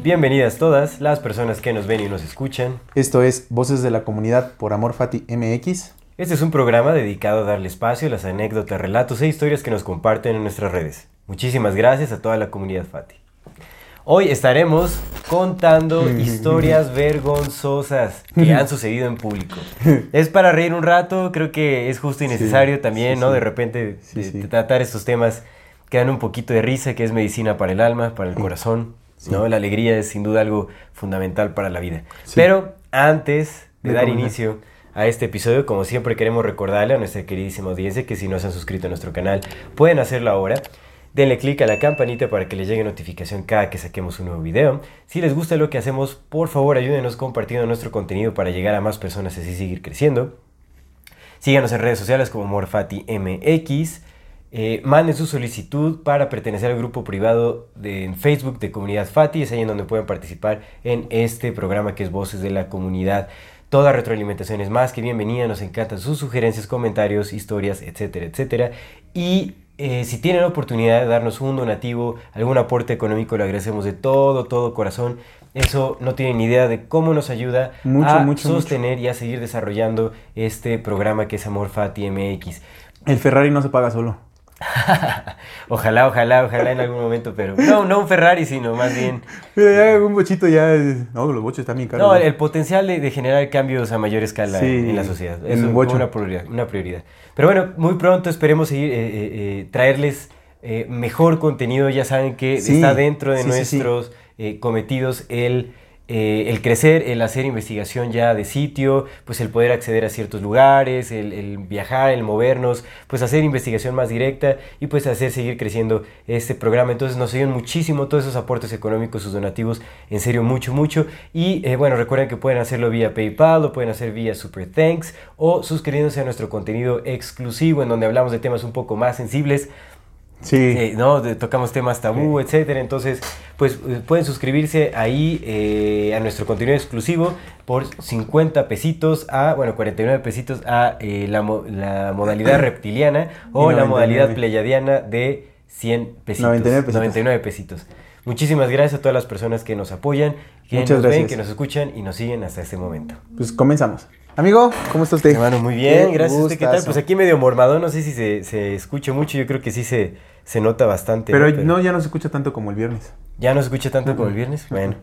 Bienvenidas todas las personas que nos ven y nos escuchan. Esto es Voces de la Comunidad por Amor Fati MX. Este es un programa dedicado a darle espacio a las anécdotas, relatos e historias que nos comparten en nuestras redes. Muchísimas gracias a toda la comunidad Fati. Hoy estaremos contando historias vergonzosas que han sucedido en público. Es para reír un rato, creo que es justo y necesario también, sí, ¿no? sí. De repente de tratar estos temas que dan un poquito de risa, que es medicina para el alma, para el corazón, ¿no? La alegría es sin duda algo fundamental para la vida. Sí. Pero antes de dar inicio a este episodio, como siempre queremos recordarle a nuestra queridísima audiencia que si no se han suscrito a nuestro canal, pueden hacerlo ahora. Denle click a la campanita para que les llegue notificación cada que saquemos un nuevo video. Si les gusta lo que hacemos, por favor ayúdenos compartiendo nuestro contenido para llegar a más personas y así seguir creciendo. Síganos en redes sociales como MorfatiMX. Eh, manden su solicitud para pertenecer al grupo privado de, en Facebook de Comunidad Fati. Es ahí en donde pueden participar en este programa que es Voces de la Comunidad. Toda retroalimentación es más que bienvenida. Nos encantan sus sugerencias, comentarios, historias, etcétera, etcétera. Y eh, si tienen la oportunidad de darnos un donativo, algún aporte económico, lo agradecemos de todo, todo corazón. Eso no tienen ni idea de cómo nos ayuda Mucho, a mucho, mucho. sostener y a seguir desarrollando este programa que es Amor Fati MX. El Ferrari no se paga solo. ojalá, ojalá, ojalá en algún momento, pero no, no un Ferrari, sino más bien Mira, ya un bochito ya. es- No, los bochos están bien caros. no, el potencial de, de generar cambios a mayor escala Sí, en, en la sociedad. Eso es bocho. una prioridad, una prioridad. Pero bueno, muy pronto esperemos seguir eh, eh, eh, traerles eh, mejor contenido. Ya saben que Sí, está dentro de sí, nuestros cometidos el eh, el crecer, el hacer investigación ya de sitio, pues el poder acceder a ciertos lugares, el, viajar, el movernos, pues hacer investigación más directa y pues hacer seguir creciendo este programa. Entonces nos ayudan muchísimo todos esos aportes económicos, sus donativos, en serio mucho, mucho. Y eh, bueno, recuerden que pueden hacerlo vía PayPal, lo pueden hacer vía Super Thanks o suscribiéndose a nuestro contenido exclusivo en donde hablamos de temas un poco más sensibles. Sí. Eh, ¿no? Tocamos temas tabú, etcétera. Entonces, pues eh, pueden suscribirse ahí eh, a nuestro contenido exclusivo por 50 pesitos a, bueno, 49 pesitos a eh, la, mo- la modalidad reptiliana o la 99. modalidad pleyadiana de 100 pesitos. 99 pesitos. 99 pesitos. Muchísimas gracias a todas las personas que nos apoyan, que Muchas nos ven, que nos escuchan y nos siguen hasta este momento. Pues comenzamos. Amigo, ¿cómo está usted? Hermano, muy bien, gracias. ¿Usted qué tal? gustazo. Pues aquí medio mormado, no sé si se, se escucha mucho, yo creo que sí se, se nota bastante. Pero ¿no? no, ya no se escucha tanto como el viernes. Ya no se escucha tanto como el viernes. Bueno.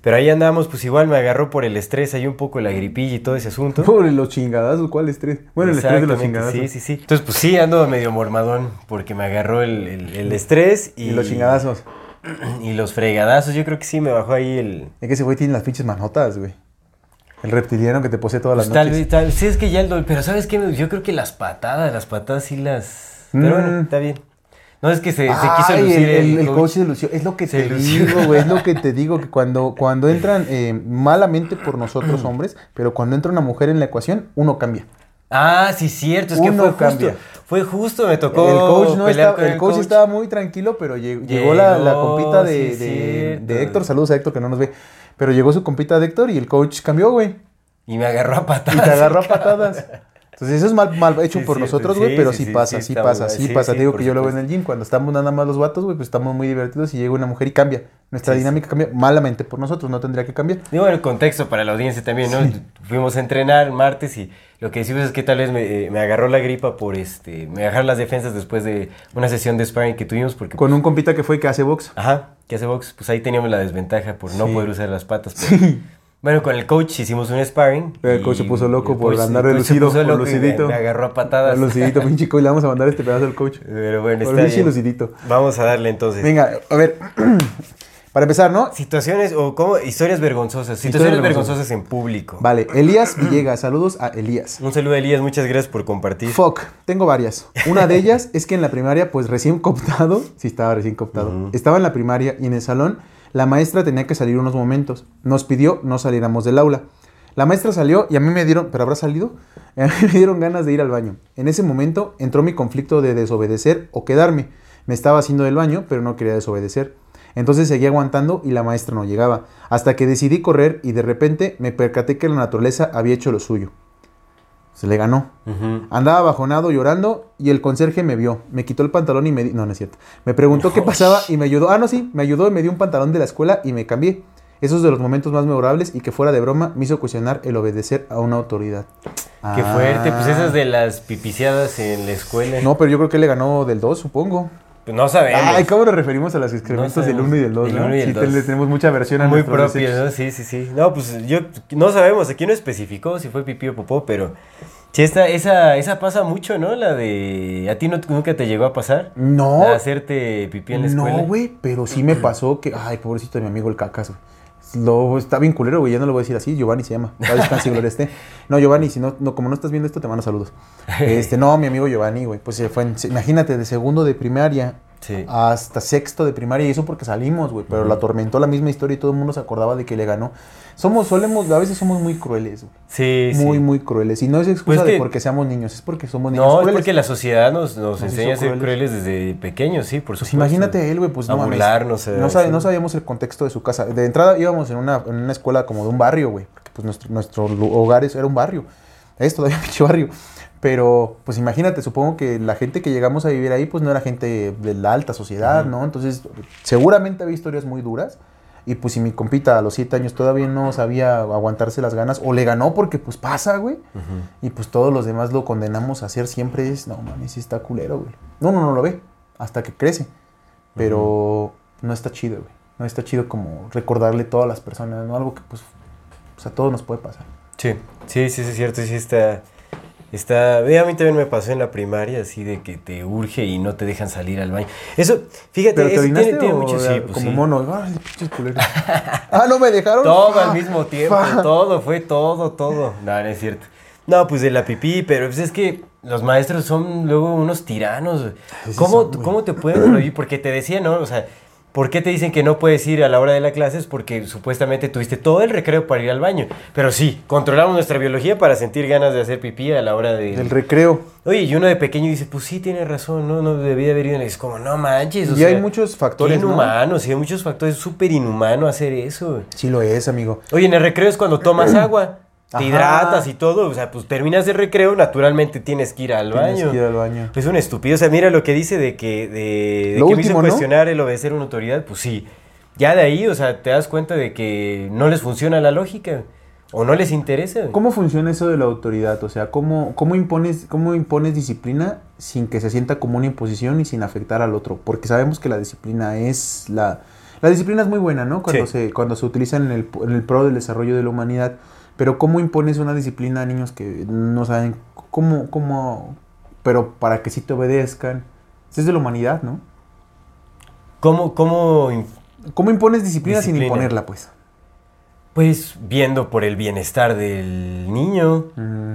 Pero ahí andamos, pues igual me agarró por el estrés, ahí un poco la gripilla y todo ese asunto. Por los chingadazos, ¿cuál estrés? Bueno, el estrés de los chingadazos. Sí, sí, sí. Entonces, pues sí, ando medio mormadón porque me agarró el, el- el estrés y, Y los chingadazos. Y los fregadazos, yo creo que sí me bajó ahí el... Es que ese güey tiene las pinches manotas, güey. El reptiliano que te posee todas las Pues tal noches. vez, tal sí, es que ya el dolor, pero ¿sabes qué? Yo creo que las patadas, las patadas sí las... Pero Mm. bueno, está bien. No, es que se, se quiso Ay, lucir el, el, el coach. coach se lució. Es lo que Se te lució. digo, güey. Es lo que te digo, que cuando, cuando entran eh, malamente por nosotros hombres, pero cuando entra una mujer en la ecuación, uno cambia. Ah, sí, cierto, es que Uno fue justo. cambia. Fue justo, me tocó el coach, no estaba, el coach estaba muy tranquilo, pero llegó, llegó la, la compita de, sí, de- cierto. de Héctor. Saludos a Héctor que no nos ve. Pero llegó su compita de Héctor y el coach cambió, güey. Y me agarró a patadas. Y te agarró a patadas. Entonces eso es mal, mal hecho Sí, por nosotros, güey, pero sí, pasa, sí, pasa, sí, pasa. Te digo que yo lo veo en el gym, cuando estamos nada más los vatos, güey, pues estamos muy divertidos y llega una mujer y cambia. Nuestra dinámica cambia malamente por nosotros, no tendría que cambiar. Digo, el contexto para la audiencia también, ¿no? Fuimos a entrenar martes y lo que decimos es que tal vez me, eh, me agarró la gripa por este. Me agarraron las defensas después de una sesión de sparring que tuvimos porque. Con un compita que fue que hace box. Ajá, que hace box, pues ahí teníamos la desventaja por no Sí. poder usar las patas. pero- Bueno, con el coach hicimos un sparring. Pero el coach se puso loco por coach- andar el de coach se lucido, puso por me- lucidito. Me, agarró a patadas. Lucidito, pinche coach, le vamos a mandar este pedazo al coach. Pero bueno, Por está bien. lucidito. Vamos a darle entonces. Venga, a ver. Para empezar, ¿no? Situaciones o como historias vergonzosas. Situaciones Historias vergonzosas en público. Vale, Elías Villegas, saludos a Elías. Un saludo a Elías, muchas gracias por compartir. Fuck, tengo varias. Una de ellas es que en la primaria, pues recién cooptado, sí estaba recién cooptado, estaba en la primaria y en el salón la maestra tenía que salir unos momentos. Nos pidió no saliéramos del aula. La maestra salió y a mí me dieron, pero habrá salido, a mí me dieron ganas de ir al baño. En ese momento entró mi conflicto de desobedecer o quedarme. Me estaba haciendo del baño, pero no quería desobedecer. Entonces seguí aguantando y la maestra no llegaba, hasta que decidí correr y de repente me percaté que la naturaleza había hecho lo suyo. Se le ganó. Andaba bajonado llorando y el conserje me vio. Me quitó el pantalón y me No, no es cierto. Me preguntó qué pasaba y me ayudó. Ah, no, sí, me ayudó y me dio un pantalón de la escuela y me cambié. Esos de los momentos más memorables y que fuera de broma me hizo cuestionar el obedecer a una autoridad. Qué fuerte, pues Ah. esas de las pipiciadas en la escuela. No, pero yo creo que le ganó del 2, supongo. Pues no sabemos. Ay, ¿cómo nos referimos a los excrementos del sabemos. 1 y del 2? Del ¿no? Sí, dos. le tenemos mucha versión a Muy desechos. ¿no? Sí, sí, sí. No, pues yo no sabemos, aquí no especificó si fue pipí o popó, pero sí, esta, esa, esa pasa mucho, ¿no? La de. ¿A ti no, nunca te llegó a pasar? No. De hacerte pipí en la escuela. No, güey, pero sí me pasó que. Ay, pobrecito de mi amigo el cacas, güey. Lo, está bien culero, güey. Ya no lo voy a decir así. Giovanni se llama. Gloria esté. No, Giovanni, si no, no, como no estás viendo esto, te mando saludos. Este, no, mi amigo Giovanni, güey. Pues se fue, en- imagínate, de segundo de primaria Sí. hasta sexto de primaria. Y eso porque salimos, güey. Pero la atormentó la misma historia y todo el mundo se acordaba de que le ganó. Somos, solemos, a veces somos muy crueles, güey. Sí, sí. Muy, muy crueles. Y no es excusa Pues de que- porque seamos niños, es porque somos niños No, es porque la sociedad nos, nos Nos enseña a ser crueles. crueles desde pequeños, sí, por Pues supuesto. imagínate él, güey, pues A no burlarnos, eh, no, sabe- sí. no sabíamos el contexto de su casa. De entrada íbamos en una, en una escuela como de un barrio, güey. Porque pues nuestro, nuestro hogar era un barrio. Es todavía un pinche barrio. Pero, pues imagínate, supongo que la gente que llegamos a vivir ahí, pues no era gente de la alta sociedad, ¿no? Entonces, seguramente había historias muy duras. Y pues si mi compita a los siete años todavía no sabía aguantarse las ganas, o le ganó porque pues pasa, güey. Y pues todos los demás lo condenamos a hacer siempre es, no mames, sí está culero, güey. No, no, no lo ve, hasta que crece. Pero no está chido, güey. No está chido como recordarle a todas las personas, ¿no? Algo que pues, pues, a todos nos puede pasar. Sí, sí, sí, sí, es cierto, sí está... Está, eh, a mí también me pasó en la primaria, así de que te urge y no te dejan salir al baño. Eso, fíjate, ¿Pero te eso orinaste tiene, tiene mucho, sí, pues como sí. mono? ¡Ay, pinches culeros! ¡Ah, no me dejaron! Todo al ¡Ah! mismo tiempo, todo, fue todo, todo. No, no es cierto. No, pues de la pipí, pero pues es que los maestros son luego unos tiranos. Sí, ¿Cómo, son. ¿Cómo te pueden prohibir? Porque te decían, ¿no? O sea, ¿por qué te dicen que no puedes ir a la hora de la clase? Es porque supuestamente tuviste todo el recreo para ir al baño. Pero sí, controlamos nuestra biología para sentir ganas de hacer pipí a la hora de... Del recreo. Oye, y uno de pequeño dice, pues sí, tiene razón, no, no debía haber ido. Y es como, no manches, o Y hay sea, muchos qué factores, ¿no? inhumano, sí, hay muchos factores, es súper inhumano hacer eso. Sí lo es, amigo. Oye, en el recreo es cuando tomas agua, te Ajá. hidratas y todo, o sea, pues terminas el recreo, naturalmente tienes que ir al Tienes baño. que ir al baño. Es un estúpido, o sea, mira lo que dice de que, de, de Lo que me hizo último, ¿no? cuestionar el obedecer a una autoridad, pues sí. Ya de ahí, o sea, te das cuenta de que no les funciona la lógica, o no les interesa. ¿Cómo funciona eso de la autoridad? O sea, ¿cómo, cómo, impones, ¿cómo impones disciplina sin que se sienta como una imposición y sin afectar al otro? Porque sabemos que la disciplina es la... La disciplina es muy buena, ¿no? Cuando, Sí. se, cuando se utiliza en el, en el pro del desarrollo de la humanidad. Pero ¿cómo impones una disciplina a niños que no saben cómo... cómo pero para que sí te obedezcan? Es de la humanidad, ¿no? ¿Cómo, cómo ¿Cómo impones disciplina, sin imponerla, pues? Pues viendo por el bienestar del niño. Mm,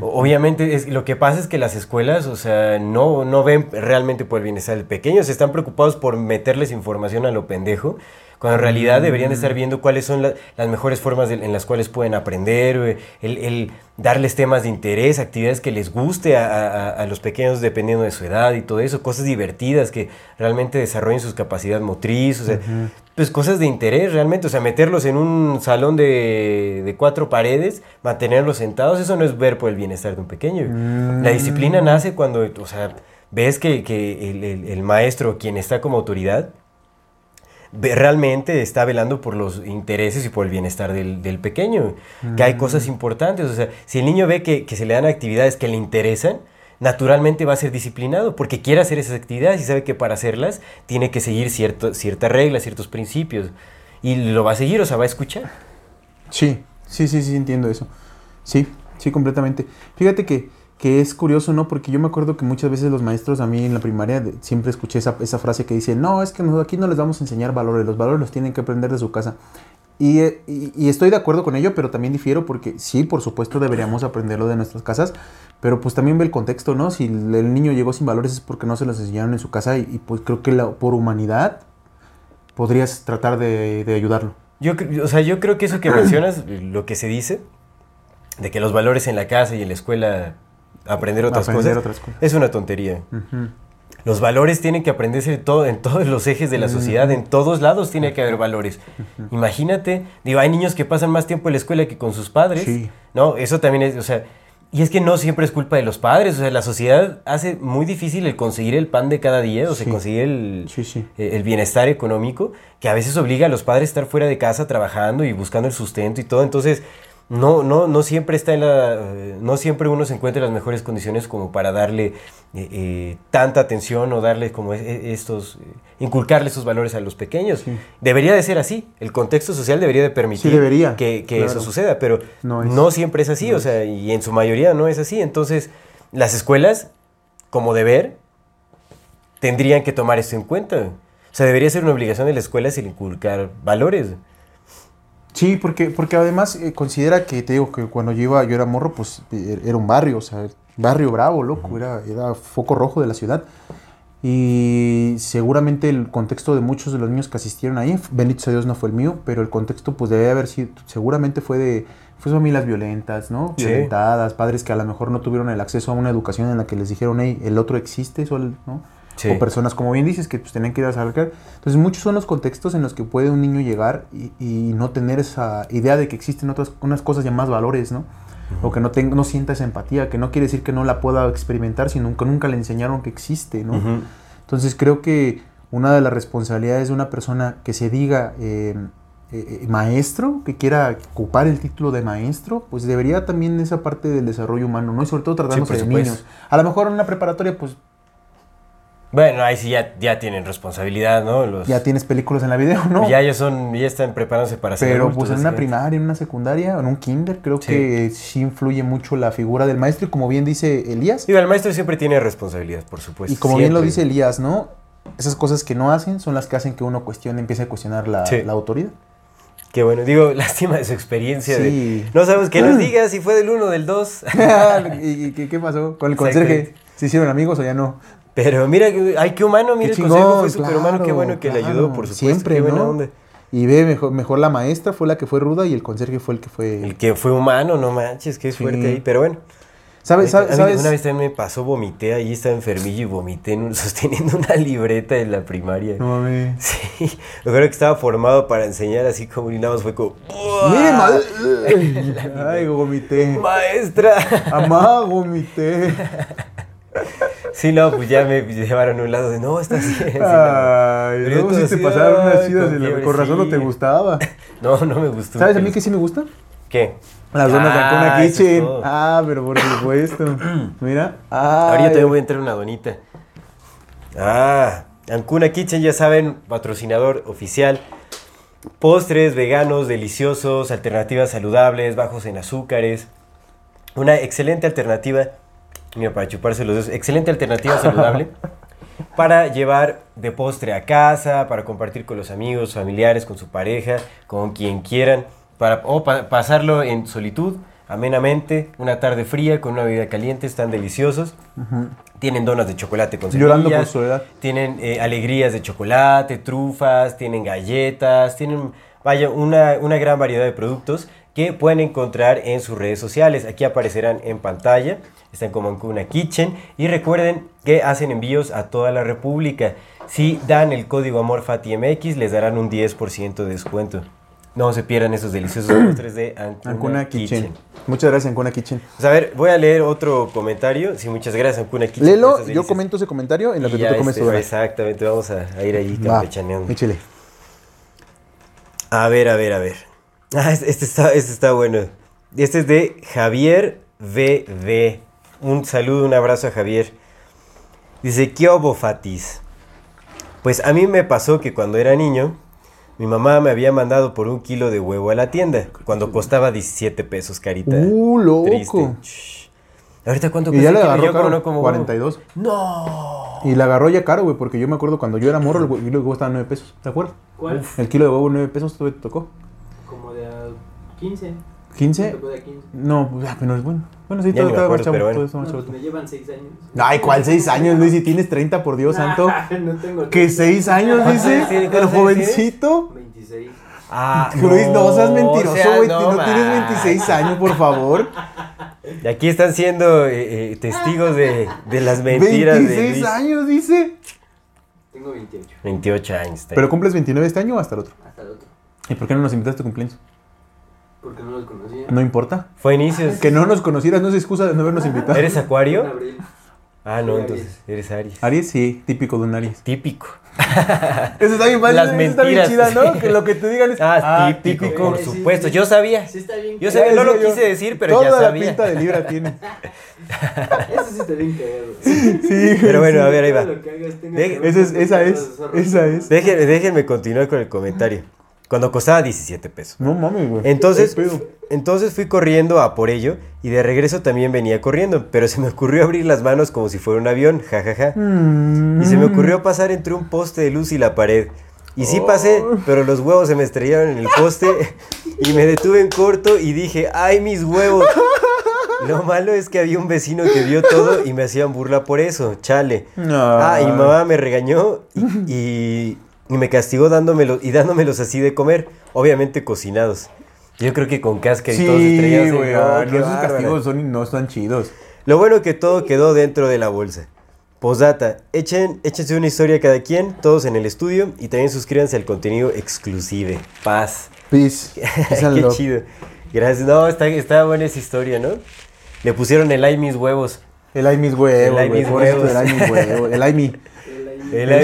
Obviamente, es, lo que pasa es que las escuelas, o sea, no, no ven realmente por el bienestar del pequeño, se están preocupados por meterles información a lo pendejo, cuando en realidad deberían de estar viendo cuáles son la- las mejores formas de- en las cuales pueden aprender, el, el darles temas de interés, actividades que les guste a, a- a los pequeños dependiendo de su edad y todo eso, cosas divertidas que realmente desarrollen sus capacidad motriz, o sea, pues cosas de interés realmente, o sea, meterlos en un salón de, de cuatro paredes, mantenerlos sentados, eso no es ver por el bienestar de un pequeño. La disciplina nace cuando, o sea, ves que, que el, el- el maestro, quien está como autoridad, realmente está velando por los intereses y por el bienestar del, del pequeño, que hay cosas importantes, o sea, si el niño ve que, que se le dan actividades que le interesan, naturalmente va a ser disciplinado porque quiere hacer esas actividades y sabe que para hacerlas tiene que seguir ciertas reglas, ciertos principios. Y lo va a seguir, o sea, va a escuchar. Sí, sí, sí, sí, entiendo eso. Sí, sí, completamente. Fíjate que que es curioso, ¿no? Porque yo me acuerdo que muchas veces los maestros, a mí en la primaria, de- siempre escuché esa, esa frase que dice, no, es que aquí no les vamos a enseñar valores, los valores los tienen que aprender de su casa. Y, eh, y- estoy de acuerdo con ello, pero también difiero porque sí, por supuesto, deberíamos aprenderlo de nuestras casas, pero pues también ve el contexto, ¿no? Si el, niño llegó sin valores es porque no se los enseñaron en su casa y, pues creo que por humanidad podrías tratar de, de ayudarlo. Yo, o sea, yo creo que eso que mencionas, lo que se dice, de que los valores en la casa y en la escuela aprender otras, Aprender cosas, otras cosas. es una tontería. Los valores tienen que aprenderse en, todo, en todos los ejes de la sociedad, en todos lados tiene que haber valores. Imagínate, digo, hay niños que pasan más tiempo en la escuela que con sus padres, Sí. ¿no? Eso también es, o sea, y es que no siempre es culpa de los padres, o sea, la sociedad hace muy difícil el conseguir el pan de cada día, o sea, Sí. conseguir el, Sí, sí. eh, el bienestar económico, que a veces obliga a los padres a estar fuera de casa trabajando y buscando el sustento y todo. Entonces, no, no, no siempre está en la. eh, no siempre uno se encuentra en las mejores condiciones como para darle eh, eh, tanta atención o darle como e- e- estos. inculcarle esos valores a los pequeños. Sí. Debería de ser así. El contexto social debería de permitir Sí, debería, que, que claro. eso suceda, pero No siempre es así, o sea, y en su mayoría no es así. Entonces, las escuelas, como deber, tendrían que tomar esto en cuenta. O sea, debería ser una obligación de las escuelas el inculcar valores. Sí, porque, porque además eh, considera que, te digo, que cuando yo iba, yo era morro, pues eh, era un barrio, o sea, barrio bravo, loco, era, era foco rojo de la ciudad. Y seguramente el contexto de muchos de los niños que asistieron ahí, bendito sea Dios no fue el mío, pero el contexto pues debe haber sido, seguramente fue de pues, familias violentas, ¿no? Sí. Violentadas, padres que a lo mejor no tuvieron el acceso a una educación en la que les dijeron, hey, el otro existe, ¿no? Sí. O personas, como bien dices, que pues tenían que ir a sacar. Entonces, muchos son los contextos en los que puede un niño llegar y, y no tener esa idea de que existen otras unas cosas llamadas valores, ¿no? O que no, tenga, no sienta esa empatía, que no quiere decir que no la pueda experimentar, sino que nunca le enseñaron que existe, ¿no? Entonces, creo que una de las responsabilidades de una persona que se diga eh, eh, eh, maestro, que quiera ocupar el título de maestro, pues debería también esa parte del desarrollo humano, ¿no? Y sobre todo tratándose de niños. A lo mejor en una preparatoria, pues Bueno, ahí sí ya, ya tienen responsabilidad, ¿no? Los, ya tienes películas en la video, ¿no? ya ellos son, ya están preparándose para ser Pero adultos, pues en una primaria, en una secundaria, en un kinder, creo Sí. que sí influye mucho la figura del maestro y como bien dice Elías, Digo, el maestro siempre tiene responsabilidad, por supuesto. y como bien lo dice Elías, ¿no? Esas cosas que no hacen son las que hacen que uno cuestione, empiece a cuestionar la, Sí. la autoridad. Qué bueno, digo, lástima de su experiencia. de- Sí. no sabemos que nos diga si fue del 1 o del 2. ¿Y, qué, qué pasó? ¿Con el conserje? ¿Se hicieron amigos o ya no? Pero mira, ay, qué humano, mira, Qué el consejo chingón, fue superhumano, qué claro, bueno que le ayudó, por supuesto. Siempre, qué buena ¿no? onda. Y ve, mejor, mejor la maestra fue la que fue ruda y el conserje fue el que fue... El que fue humano, no manches, qué Sí. suerte ahí. Pero bueno. ¿Sabes? ¿Sabes? sabes? Una vez también me pasó, vomité, ahí estaba enfermillo y vomité en un- sosteniendo una libreta en la primaria. No mames. Sí, lo creo que estaba formado para enseñar así como y nada más fue como... ¡Mire, ¡Buah! madre! Ay, vomité. ¡Maestra! Amá, vomité. Sí, no, pues ya me llevaron a un lado de, no, está sí, no. Ay, Pero yo no, todo si te así, pasaron unas chidas con y la- con razón no sí. te gustaba. No, no me gustó. ¿Sabes a mí que sí me gusta? ¿Qué? Las donas de Ah, Ancona es Kitchen. Ah, pero por supuesto. Mira. Ahorita Ay. también voy a entrar una donita. Ah, Ancuna Kitchen, ya saben, patrocinador oficial. Postres veganos, deliciosos, alternativas saludables, bajos en azúcares. Una excelente alternativa, mira, para chuparse los dedos, excelente alternativa saludable para llevar de postre a casa, para compartir con los amigos, familiares, con su pareja, con quien quieran, para, o pa- pasarlo en solitud, amenamente, una tarde fría con una bebida caliente, están deliciosos. Tienen donas de chocolate con Llorando semillas, por soledad. tienen eh, alegrías de chocolate, trufas, tienen galletas, tienen, vaya, una, una gran variedad de productos que pueden encontrar en sus redes sociales. Aquí aparecerán en pantalla, están como Ancuna Kitchen y recuerden que hacen envíos a toda la República. Si dan el código AMORFATIMX les darán un 10% de descuento. No se pierdan esos deliciosos postres de Ancuna, Ancuna Kitchen. Kitchen. Muchas gracias, Ancuna Kitchen. Pues a ver, voy a leer otro comentario. Sí, muchas gracias, Ancuna Kitchen. Lelo, yo comento ese comentario en lo que tú comes este. Exactamente, vamos a, a ir ahí Va, campechaneando. A ver, a ver, a ver. Ah, este, está, este está bueno. Este es de Javier VD. Un saludo, un abrazo a Javier. Dice, ¿qué obo, Fatis? Pues a mí me pasó que cuando era niño, mi mamá me había mandado por un kilo de huevo a la tienda, cuando costaba 17 pesos, carita. Uh, loco. Triste. Shh. ¿Ahorita cuánto Y ya cuesta le el kilo? agarró caro, no como huevo. 42. No. Y la agarró ya caro, güey, porque yo me acuerdo cuando yo era morro, el kilo de huevo estaba 9 pesos. ¿Te acuerdas? ¿Cuál? El kilo de huevo 9 pesos, ¿tú te tocó? Como de a 15. ¿15? Me tocó de a 15. No, pues, ah, pero es bueno. Bueno, sí, Ya todo ni me estaba más chavo, bueno. todo No, pues me llevan 6 años. Ay, ¿cuál 6 años, Luis? Si tienes 30, por Dios santo. no tengo. ¿Qué 6 años, ¿Cuántos dice? tiene? El jovencito. 26. Ah, Luis, no seas o mentiroso, sea, güey. No, no tienes ma. 26 años, por favor. Y aquí están siendo eh, eh, testigos de, de las mentiras de 26 Luis. años, dice. Tengo 28. 28 años. está ¿Pero cumples 29 este año o hasta el otro? Hasta el otro. ¿Y por qué no nos invitaste a tu cumpleaños? Porque no los conocía. No importa. Fue a inicios. Que no nos conocieras no es excusa de no habernos invitado. ¿Eres En acuario? abril. Ah, no, entonces eres Aries. Aries, sí, típico de un Aries. Típico. Eso está bien padre, Las eso está bien mentiras. chida, ¿no? Que lo que te digan es. Ah, típico, por sí, supuesto. sí. Yo sabía. Sí, está bien. Yo sabía, no lo yo. quise decir, pero Toda ya la sabía. pinta de libra tiene. Eso sí está bien cagado. Sí, Pero bueno, a ver, ahí va. Hagas Deje- Esa es, esa es, zorros. esa es. Déjenme, déjenme continuar con el comentario. Cuando costaba 17 pesos. No mames, güey. Entonces, entonces fui corriendo a por ello y de regreso también venía corriendo, pero se me ocurrió abrir las manos como si fuera un avión, jajaja. Mm. Y se me ocurrió pasar entre un poste de luz y la pared. Y sí pasé, Oh. pero los huevos se me estrellaron en el poste y me detuve en corto y dije, ¡ay, mis huevos! Lo malo es que había un vecino que vio todo y me hacían burla por eso, chale. Ah, y mamá me regañó y, y- y me castigó dándomelo, y dándomelos así de comer, obviamente cocinados. Yo creo que con cáscara y todos Sí, estrellados. güey. No, ah, no, esos castigos son, no están chidos. Lo bueno que todo quedó dentro de la bolsa. Posdata, echen, échense una historia cada quien, todos en el estudio, y también suscríbanse al contenido exclusive. Paz. Peace. Qué chido. Gracias. No, está, está buena esa historia, ¿no? Le pusieron el ay mis huevos. El ay mis huevos, El ay mis huevos. El ay mis huevos. El ay mi. El El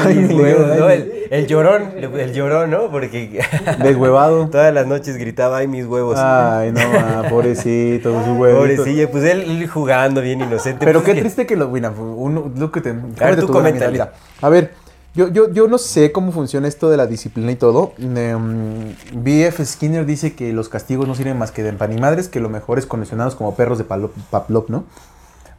¿no? El, el llorón, el llorón, ¿no? Porque Deshuevado. todas las noches gritaba ay mis huevos. Ay, no, ma, pobrecito, su huevito. Pobrecilla, pues él, él jugando bien inocente. Pero pues qué que- triste que lo, mira, uno, lo que te, tú cómete tu coméntale. mira, A ver, yo, yo, yo no sé cómo funciona esto de la disciplina y todo. Em, B.F. Skinner dice que los castigos no sirven más que de empanimadres, que lo mejor es condicionados como perros de Pavlov, ¿no?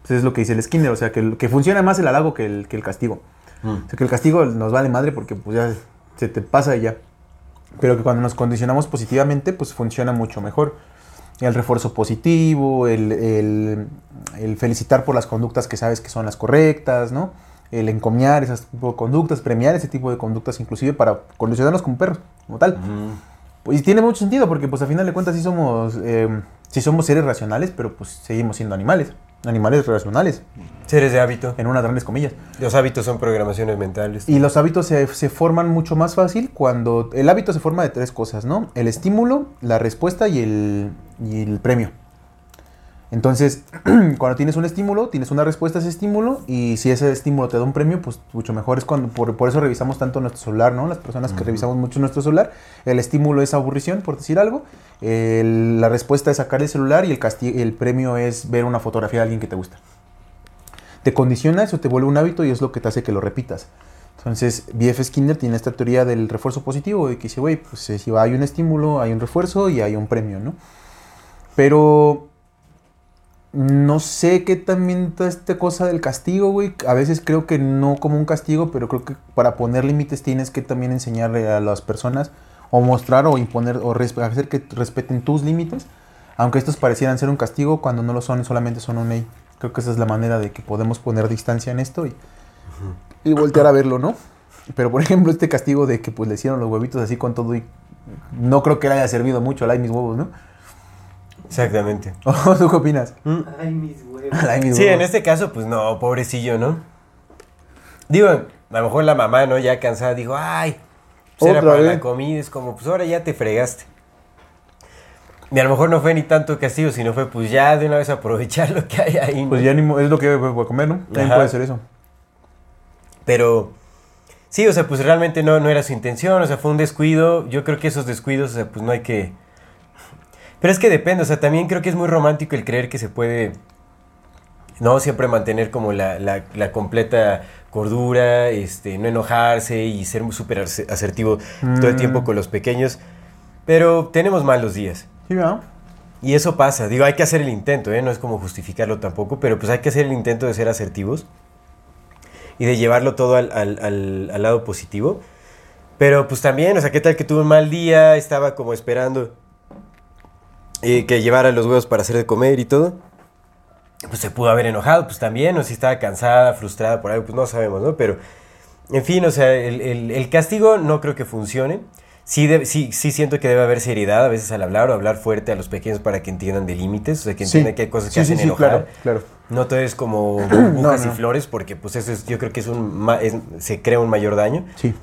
Pues es lo que dice el Skinner, o sea, que, que funciona más el halago que el, que el castigo. Mm. O sea, que el castigo nos vale madre porque pues ya se te pasa y ya. Pero que cuando nos condicionamos positivamente, pues funciona mucho mejor. El refuerzo positivo, el, el- el felicitar por las conductas que sabes que son las correctas, ¿no? El encomiar esas tipo de conductas, premiar ese tipo de conductas, inclusive para condicionarnos como perros, como tal. Pues, y tiene mucho sentido porque pues a final de cuentas sí somos, eh, sí somos seres racionales, pero pues seguimos siendo animales. Animales racionales, Seres de hábito. en unas grandes comillas. Los hábitos son programaciones mentales. Y los hábitos se, se forman mucho más fácil cuando... El hábito se forma de tres cosas, ¿no? El estímulo, la respuesta y el, y el premio. Entonces, cuando tienes un estímulo, tienes una respuesta a ese estímulo y si ese estímulo te da un premio, pues mucho mejor es cuando... Por, por eso revisamos tanto nuestro celular, ¿no? Las personas que revisamos mucho nuestro celular, el estímulo es aburrición, por decir algo. el- la respuesta es sacar el celular y el, el premio es ver una fotografía de alguien que te gusta te condiciona, eso te vuelve un hábito y es lo que te hace que lo repitas. Entonces, B.F. Skinner tiene esta teoría del refuerzo positivo, de que dice, güey, pues eh, si hay un estímulo, hay un refuerzo y hay un premio, ¿no? Pero no sé qué también toda esta cosa del castigo, güey. A veces creo que no como un castigo, pero creo que para poner límites tienes que también enseñarle a las personas o mostrar o imponer o hacer que respeten tus límites, aunque estos parecieran ser un castigo cuando no lo son, solamente son un ley. Creo que esa es la manera de que podemos poner distancia en esto y, y voltear a verlo, ¿no? Pero por ejemplo, este castigo de que pues le hicieron los huevitos así con todo y no creo que le haya servido mucho ay mis huevos, ¿no? Exactamente. ¿O ¿Tú qué opinas? Ay, mis huevos. Al ay mis Sí, en este caso, pues no, pobrecillo, ¿no? Digo, a lo mejor la mamá, ¿no? Ya cansada, dijo, ay, pues era para vez. la comida, es como, pues ahora ya te fregaste. Y a lo mejor no fue ni tanto castigo, sino fue, pues ya de una vez aprovechar lo que hay ahí. ¿no? Pues ya ni es lo que voy a comer, ¿no? También Ajá. puede ser eso. Pero sí, o sea, pues realmente no, no era su intención, o sea, fue un descuido. Yo creo que esos descuidos, o sea, pues no hay que... Pero es que depende, o sea, también creo que es muy romántico el creer que se puede, no siempre mantener como la, la- la completa cordura, este, no enojarse y ser súper aser- asertivo todo el Mm. tiempo con los pequeños. Pero tenemos malos días. Sí, ¿verdad? Y eso pasa, digo, hay que hacer el intento, ¿eh? no es como justificarlo tampoco, pero pues hay que hacer el intento de ser asertivos y de llevarlo todo al, al- al- al lado positivo. Pero pues también, o sea, ¿qué tal que tuve un mal día? Estaba como esperando eh, que llevara los huevos para hacer de comer y todo. Pues se pudo haber enojado, pues también, o si estaba cansada, frustrada por algo, pues no sabemos, ¿no? Pero, en fin, o sea, el, el- el castigo no creo que funcione. Sí, debe- sí, sí siento que debe haber seriedad a veces al hablar o hablar fuerte a los pequeños para que entiendan de límites, o sea, que Sí. entiendan que hay cosas que Sí, sí, hacen sí, enojar. claro, claro. No todo es como burbujas No, no. y flores, porque pues eso es, yo creo que es un, es- se crea un mayor daño. Sí.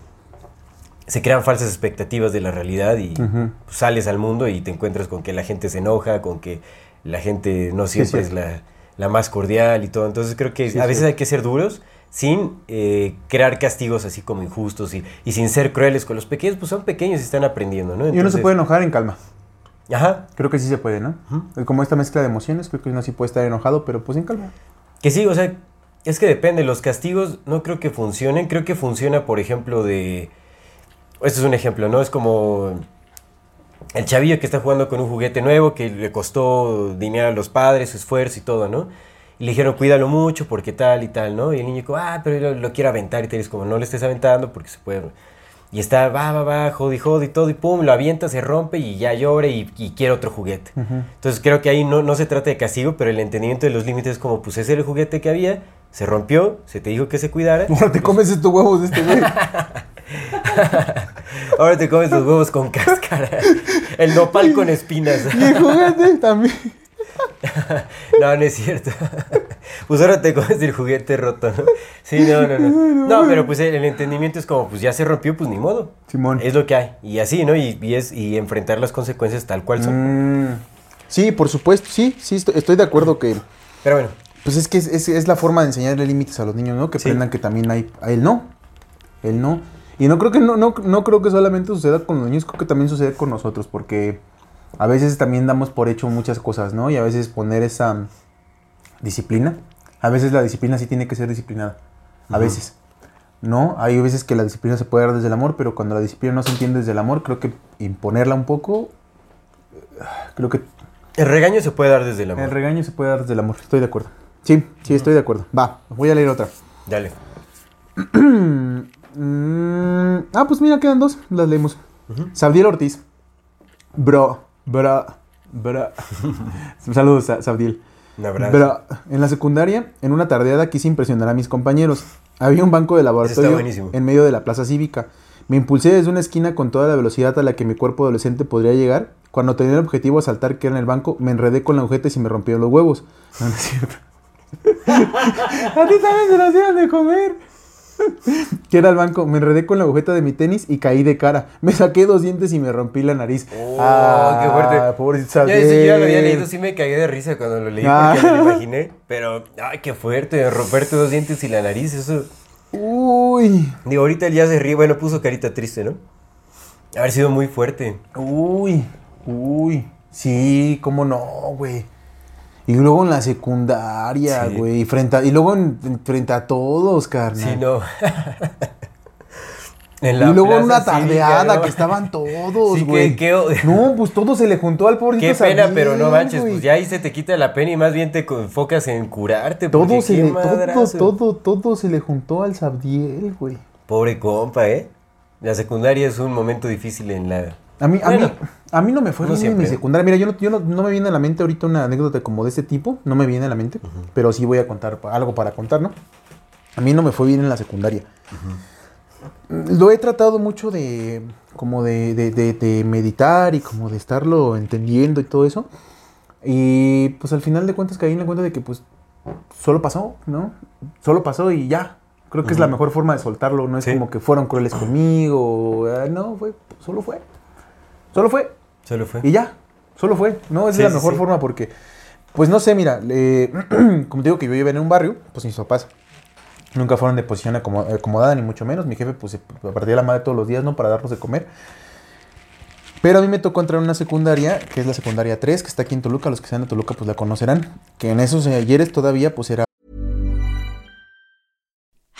Se crean falsas expectativas de la realidad y pues, sales al mundo y te encuentras con que la gente se enoja, con que la gente no Sí, siempre es la, la más cordial y todo. Entonces creo que Sí, a es veces hay que ser duros sin eh, crear castigos así como injustos y, y sin ser crueles con los pequeños, pues son pequeños y están aprendiendo, ¿no? Y uno se puede enojar en calma. Ajá, Creo que sí se puede, ¿no? Como esta mezcla de emociones, creo que uno sí puede estar enojado, pero pues en calma. Que sí, o sea, es que depende. Los castigos no creo que funcionen. Creo que funciona, por ejemplo, de. Este es un ejemplo, ¿no? Es como el chavillo que está jugando con un juguete nuevo que le costó dinero a los padres, su esfuerzo y todo, ¿no? Y le dijeron, cuídalo mucho porque tal y tal, ¿no? Y el niño, como, ah, pero lo, lo quiero aventar. Y te dices, como, no le estés aventando porque se puede. Y está, va, va, va, jodi, jodi, todo, y pum, lo avienta, se rompe y ya llora y, y quiere otro juguete. Entonces creo que ahí no, no se trata de castigo, pero el entendimiento de los límites es como, pues ese era el juguete que había, se rompió, se te dijo que se cuidara, Ahora te comes estos huevos de este güey. ahora te comes los huevos con cáscara, el nopal con espinas. y el juguete también. No, no es cierto. Pues ahora te comes el juguete roto, ¿no? Sí, no, no, no. No, pero pues el, entendimiento es como, pues ya se rompió, pues ni modo. Simón. Es lo que hay. Y así, ¿no? Y, y es, y enfrentar las consecuencias tal cual son. Mm, sí, por supuesto, sí, sí, estoy, estoy de acuerdo que... Pero bueno, Pues es que es, es- es la forma de enseñarle límites a los niños, ¿no? Que Sí. aprendan que también hay, hay el no. El no. Y no creo que no, no, no creo que solamente suceda con los niños, creo que también sucede con nosotros, porque a veces también damos por hecho muchas cosas, ¿no? Y a veces poner esa disciplina, a veces la disciplina sí tiene que ser disciplinada, a veces. ¿No? Hay veces que la disciplina se puede dar desde el amor, pero cuando la disciplina no se entiende desde el amor, creo que imponerla un poco, eh, creo que el regaño se puede dar desde el amor. el regaño se puede dar desde el amor, estoy de acuerdo. Sí, sí, estoy de acuerdo. Va, voy a leer otra. Dale. Mm, ah, pues mira, quedan dos. Las leemos. Sabdiel Ortiz. Bro, bro, bro. Saludos, Sa- Sabdiel. Un abrazo. Bro, en la secundaria, en una tardeada quise impresionar a mis compañeros. Había un banco de laboratorio en medio de la plaza cívica. Me impulsé desde una esquina con toda la velocidad a la que mi cuerpo adolescente podría llegar. Cuando tenía el objetivo de saltar que era en el banco, me enredé con la agujeta y se me rompieron los huevos. No, no es cierto. a ti también se los dieron de comer. Que era el banco. Me enredé con la agujeta de mi tenis y caí de cara. Me saqué dos dientes y me rompí la nariz. Oh, qué fuerte. Pobrecito Ya, ese yo lo había leído, sí me cagué de risa cuando lo leí Ah. porque me lo imaginé. Pero, ay, qué fuerte, romperte dos dientes y la nariz, eso. Uy. Digo, ahorita él ya se ríe, bueno, puso carita triste, ¿no? Haber sido muy fuerte. Uy, uy. Sí, cómo no, güey. Y luego en la secundaria, Sí. güey. Y, frente a- y luego en- en- frente a todos, carnal. Sí, no. En y luego en una cívica, tardeada ¿no? que estaban todos, Sí, güey. No, pues todo se le juntó al pobrecito Qué pena, pero no manches, güey. pues ya ahí se te quita la pena y más bien te enfocas en curarte. porque Todo se le, todo, todo, todo se le juntó al Sabdiel, güey. Pobre compa, ¿eh? La secundaria es un momento difícil en la... A mí, a, mí, a mí no me fue no bien en mi secundaria. Mira, yo, no, yo no, no me viene a la mente ahorita una anécdota como de este tipo. No me viene a la mente. Pero sí voy a contar algo para contar, ¿no? A mí no me fue bien en la secundaria. Lo he tratado mucho de como de, de- de- de meditar y como de estarlo entendiendo y todo eso. Y pues al final de cuentas caí en la cuenta de que pues solo pasó, ¿no? Solo pasó y ya. Creo que es la mejor forma de soltarlo. No es Sí. como que fueron crueles conmigo. ah, No, fue, solo fue. Solo fue. Solo fue. Y ya. Solo fue. No, es Sí, la mejor sí. forma porque, pues no sé, mira, eh, como te digo que yo vivía en un barrio, pues mis papás nunca fueron de posición acomo- acomodada, ni mucho menos. Mi jefe, pues, se partía la madre todos los días, ¿no? Para darnos de comer. Pero a mí me tocó entrar en una secundaria, que es la secundaria 3, que está aquí en Toluca. Los que sean de Toluca, pues la conocerán. Que en esos ayeres todavía, pues era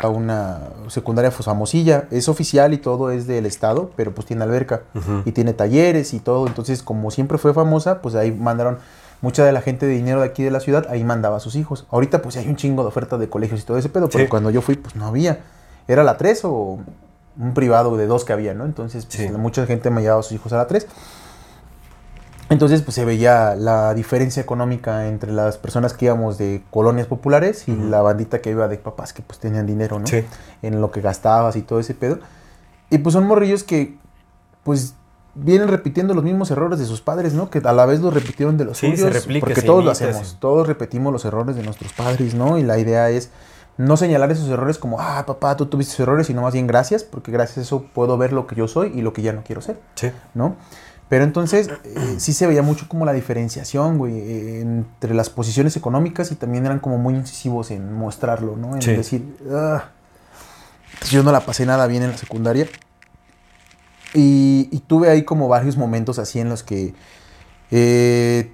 a una secundaria famosilla, es oficial y todo es del estado, pero pues tiene alberca y tiene talleres y todo, entonces como siempre fue famosa, pues ahí mandaron mucha de la gente de dinero de aquí de la ciudad, ahí mandaba a sus hijos. Ahorita pues hay un chingo de oferta de colegios y todo ese pedo, pero Sí. cuando yo fui pues no había. Era la 3 o un privado de dos que había, ¿no? Entonces pues, Sí. mucha gente me llevaba a sus hijos a la 3. Entonces, pues se veía la diferencia económica entre las personas que íbamos de colonias populares y la bandita que iba de papás que pues tenían dinero, ¿no? Sí. En lo que gastabas y todo ese pedo. Y pues son morrillos que, pues, vienen repitiendo los mismos errores de sus padres, ¿no? Que a la vez los repitieron de los Sí, se suyos. replica, porque se todos lo hacemos. sí. Todos repetimos los errores de nuestros padres, ¿no? Y la idea es no señalar esos errores como, ah, papá, tú tuviste esos errores, sino más bien gracias, porque gracias a eso puedo ver lo que yo soy y lo que ya no quiero ser. Sí. ¿no? Pero entonces eh, sí se veía mucho como la diferenciación, güey, eh, entre las posiciones económicas y también eran como muy incisivos en mostrarlo, ¿no? En Sí. decir, "Ah". Pues yo no la pasé nada bien en la secundaria. Y, y tuve ahí como varios momentos así en los que, eh,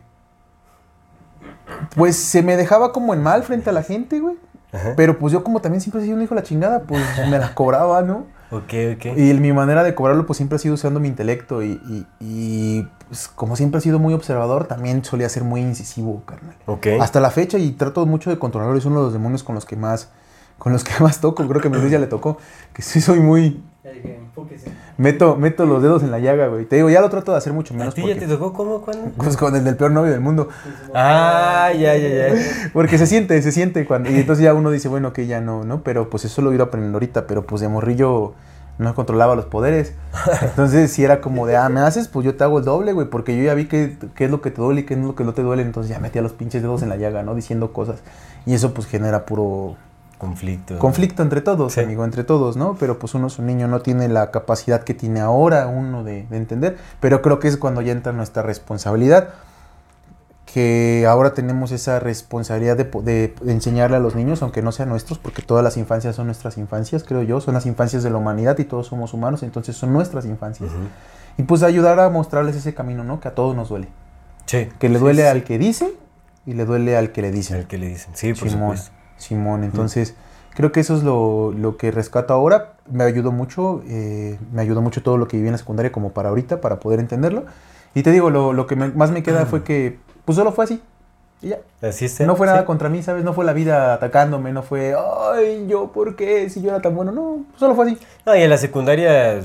pues se me dejaba como en mal frente a la gente, güey. Ajá. Pero pues yo como también siempre he sido un hijo de la chingada, pues me la cobraba, ¿no? Ok, ok. Y el- mi manera de cobrarlo pues siempre ha sido usando mi intelecto y, y- y, pues, como siempre he sido muy observador, también solía ser muy incisivo, carnal. Ok. Hasta la fecha y trato mucho de controlarlo, es uno de los demonios con los que más con los que más toco, creo que a mi ya le tocó, que sí soy muy Ya dije, enfóquese. Meto meto los dedos en la llaga, güey. Te digo, ya lo trato de hacer mucho ¿A menos ti ya te tocó cómo, cuándo? pues con el del peor novio del mundo, Ah, ya, ya, ya. porque se siente, se siente cuando y entonces ya uno dice, bueno, que ya no, ¿no? Pero pues eso lo he ido aprendiendo ahorita, pero pues de morrillo no controlaba los poderes. Entonces, si era como de, ah, me haces, pues yo te hago el doble, güey, porque yo ya vi qué qué es lo que te duele y qué es lo que no te duele. Entonces ya metía los pinches dedos en la llaga, ¿no? Diciendo cosas. Y eso, pues, genera puro Conflicto. conflicto entre todos, Sí. amigo, entre todos, ¿no? Pero pues uno es un niño, no tiene la capacidad que tiene ahora uno de, de entender. Pero creo que es cuando ya entra nuestra responsabilidad. Que ahora tenemos esa responsabilidad de, enseñarle a los niños, aunque no sean nuestros, porque todas las infancias son nuestras infancias, creo yo, son las infancias de la humanidad y todos somos humanos, entonces son nuestras infancias. Y pues ayudar a mostrarles ese camino, ¿no? Que a todos nos duele. Sí. Que le Sí, duele sí, al que dice y le duele al que le dice. Al que le dicen. Sí, por Simón, supuesto. Simón, entonces creo que eso es lo, lo que rescato ahora. Me ayudó mucho, eh, me ayudó mucho todo lo que viví en la secundaria como para ahorita, para poder entenderlo. Y te digo, lo, lo que me- más me queda fue que, pues solo fue así. Y ya. Así es. No fue nada sí. contra mí, ¿sabes? No fue la vida atacándome, no fue, ay, yo, ¿por qué? Si yo era tan bueno. No, solo fue así. No, y en la secundaria.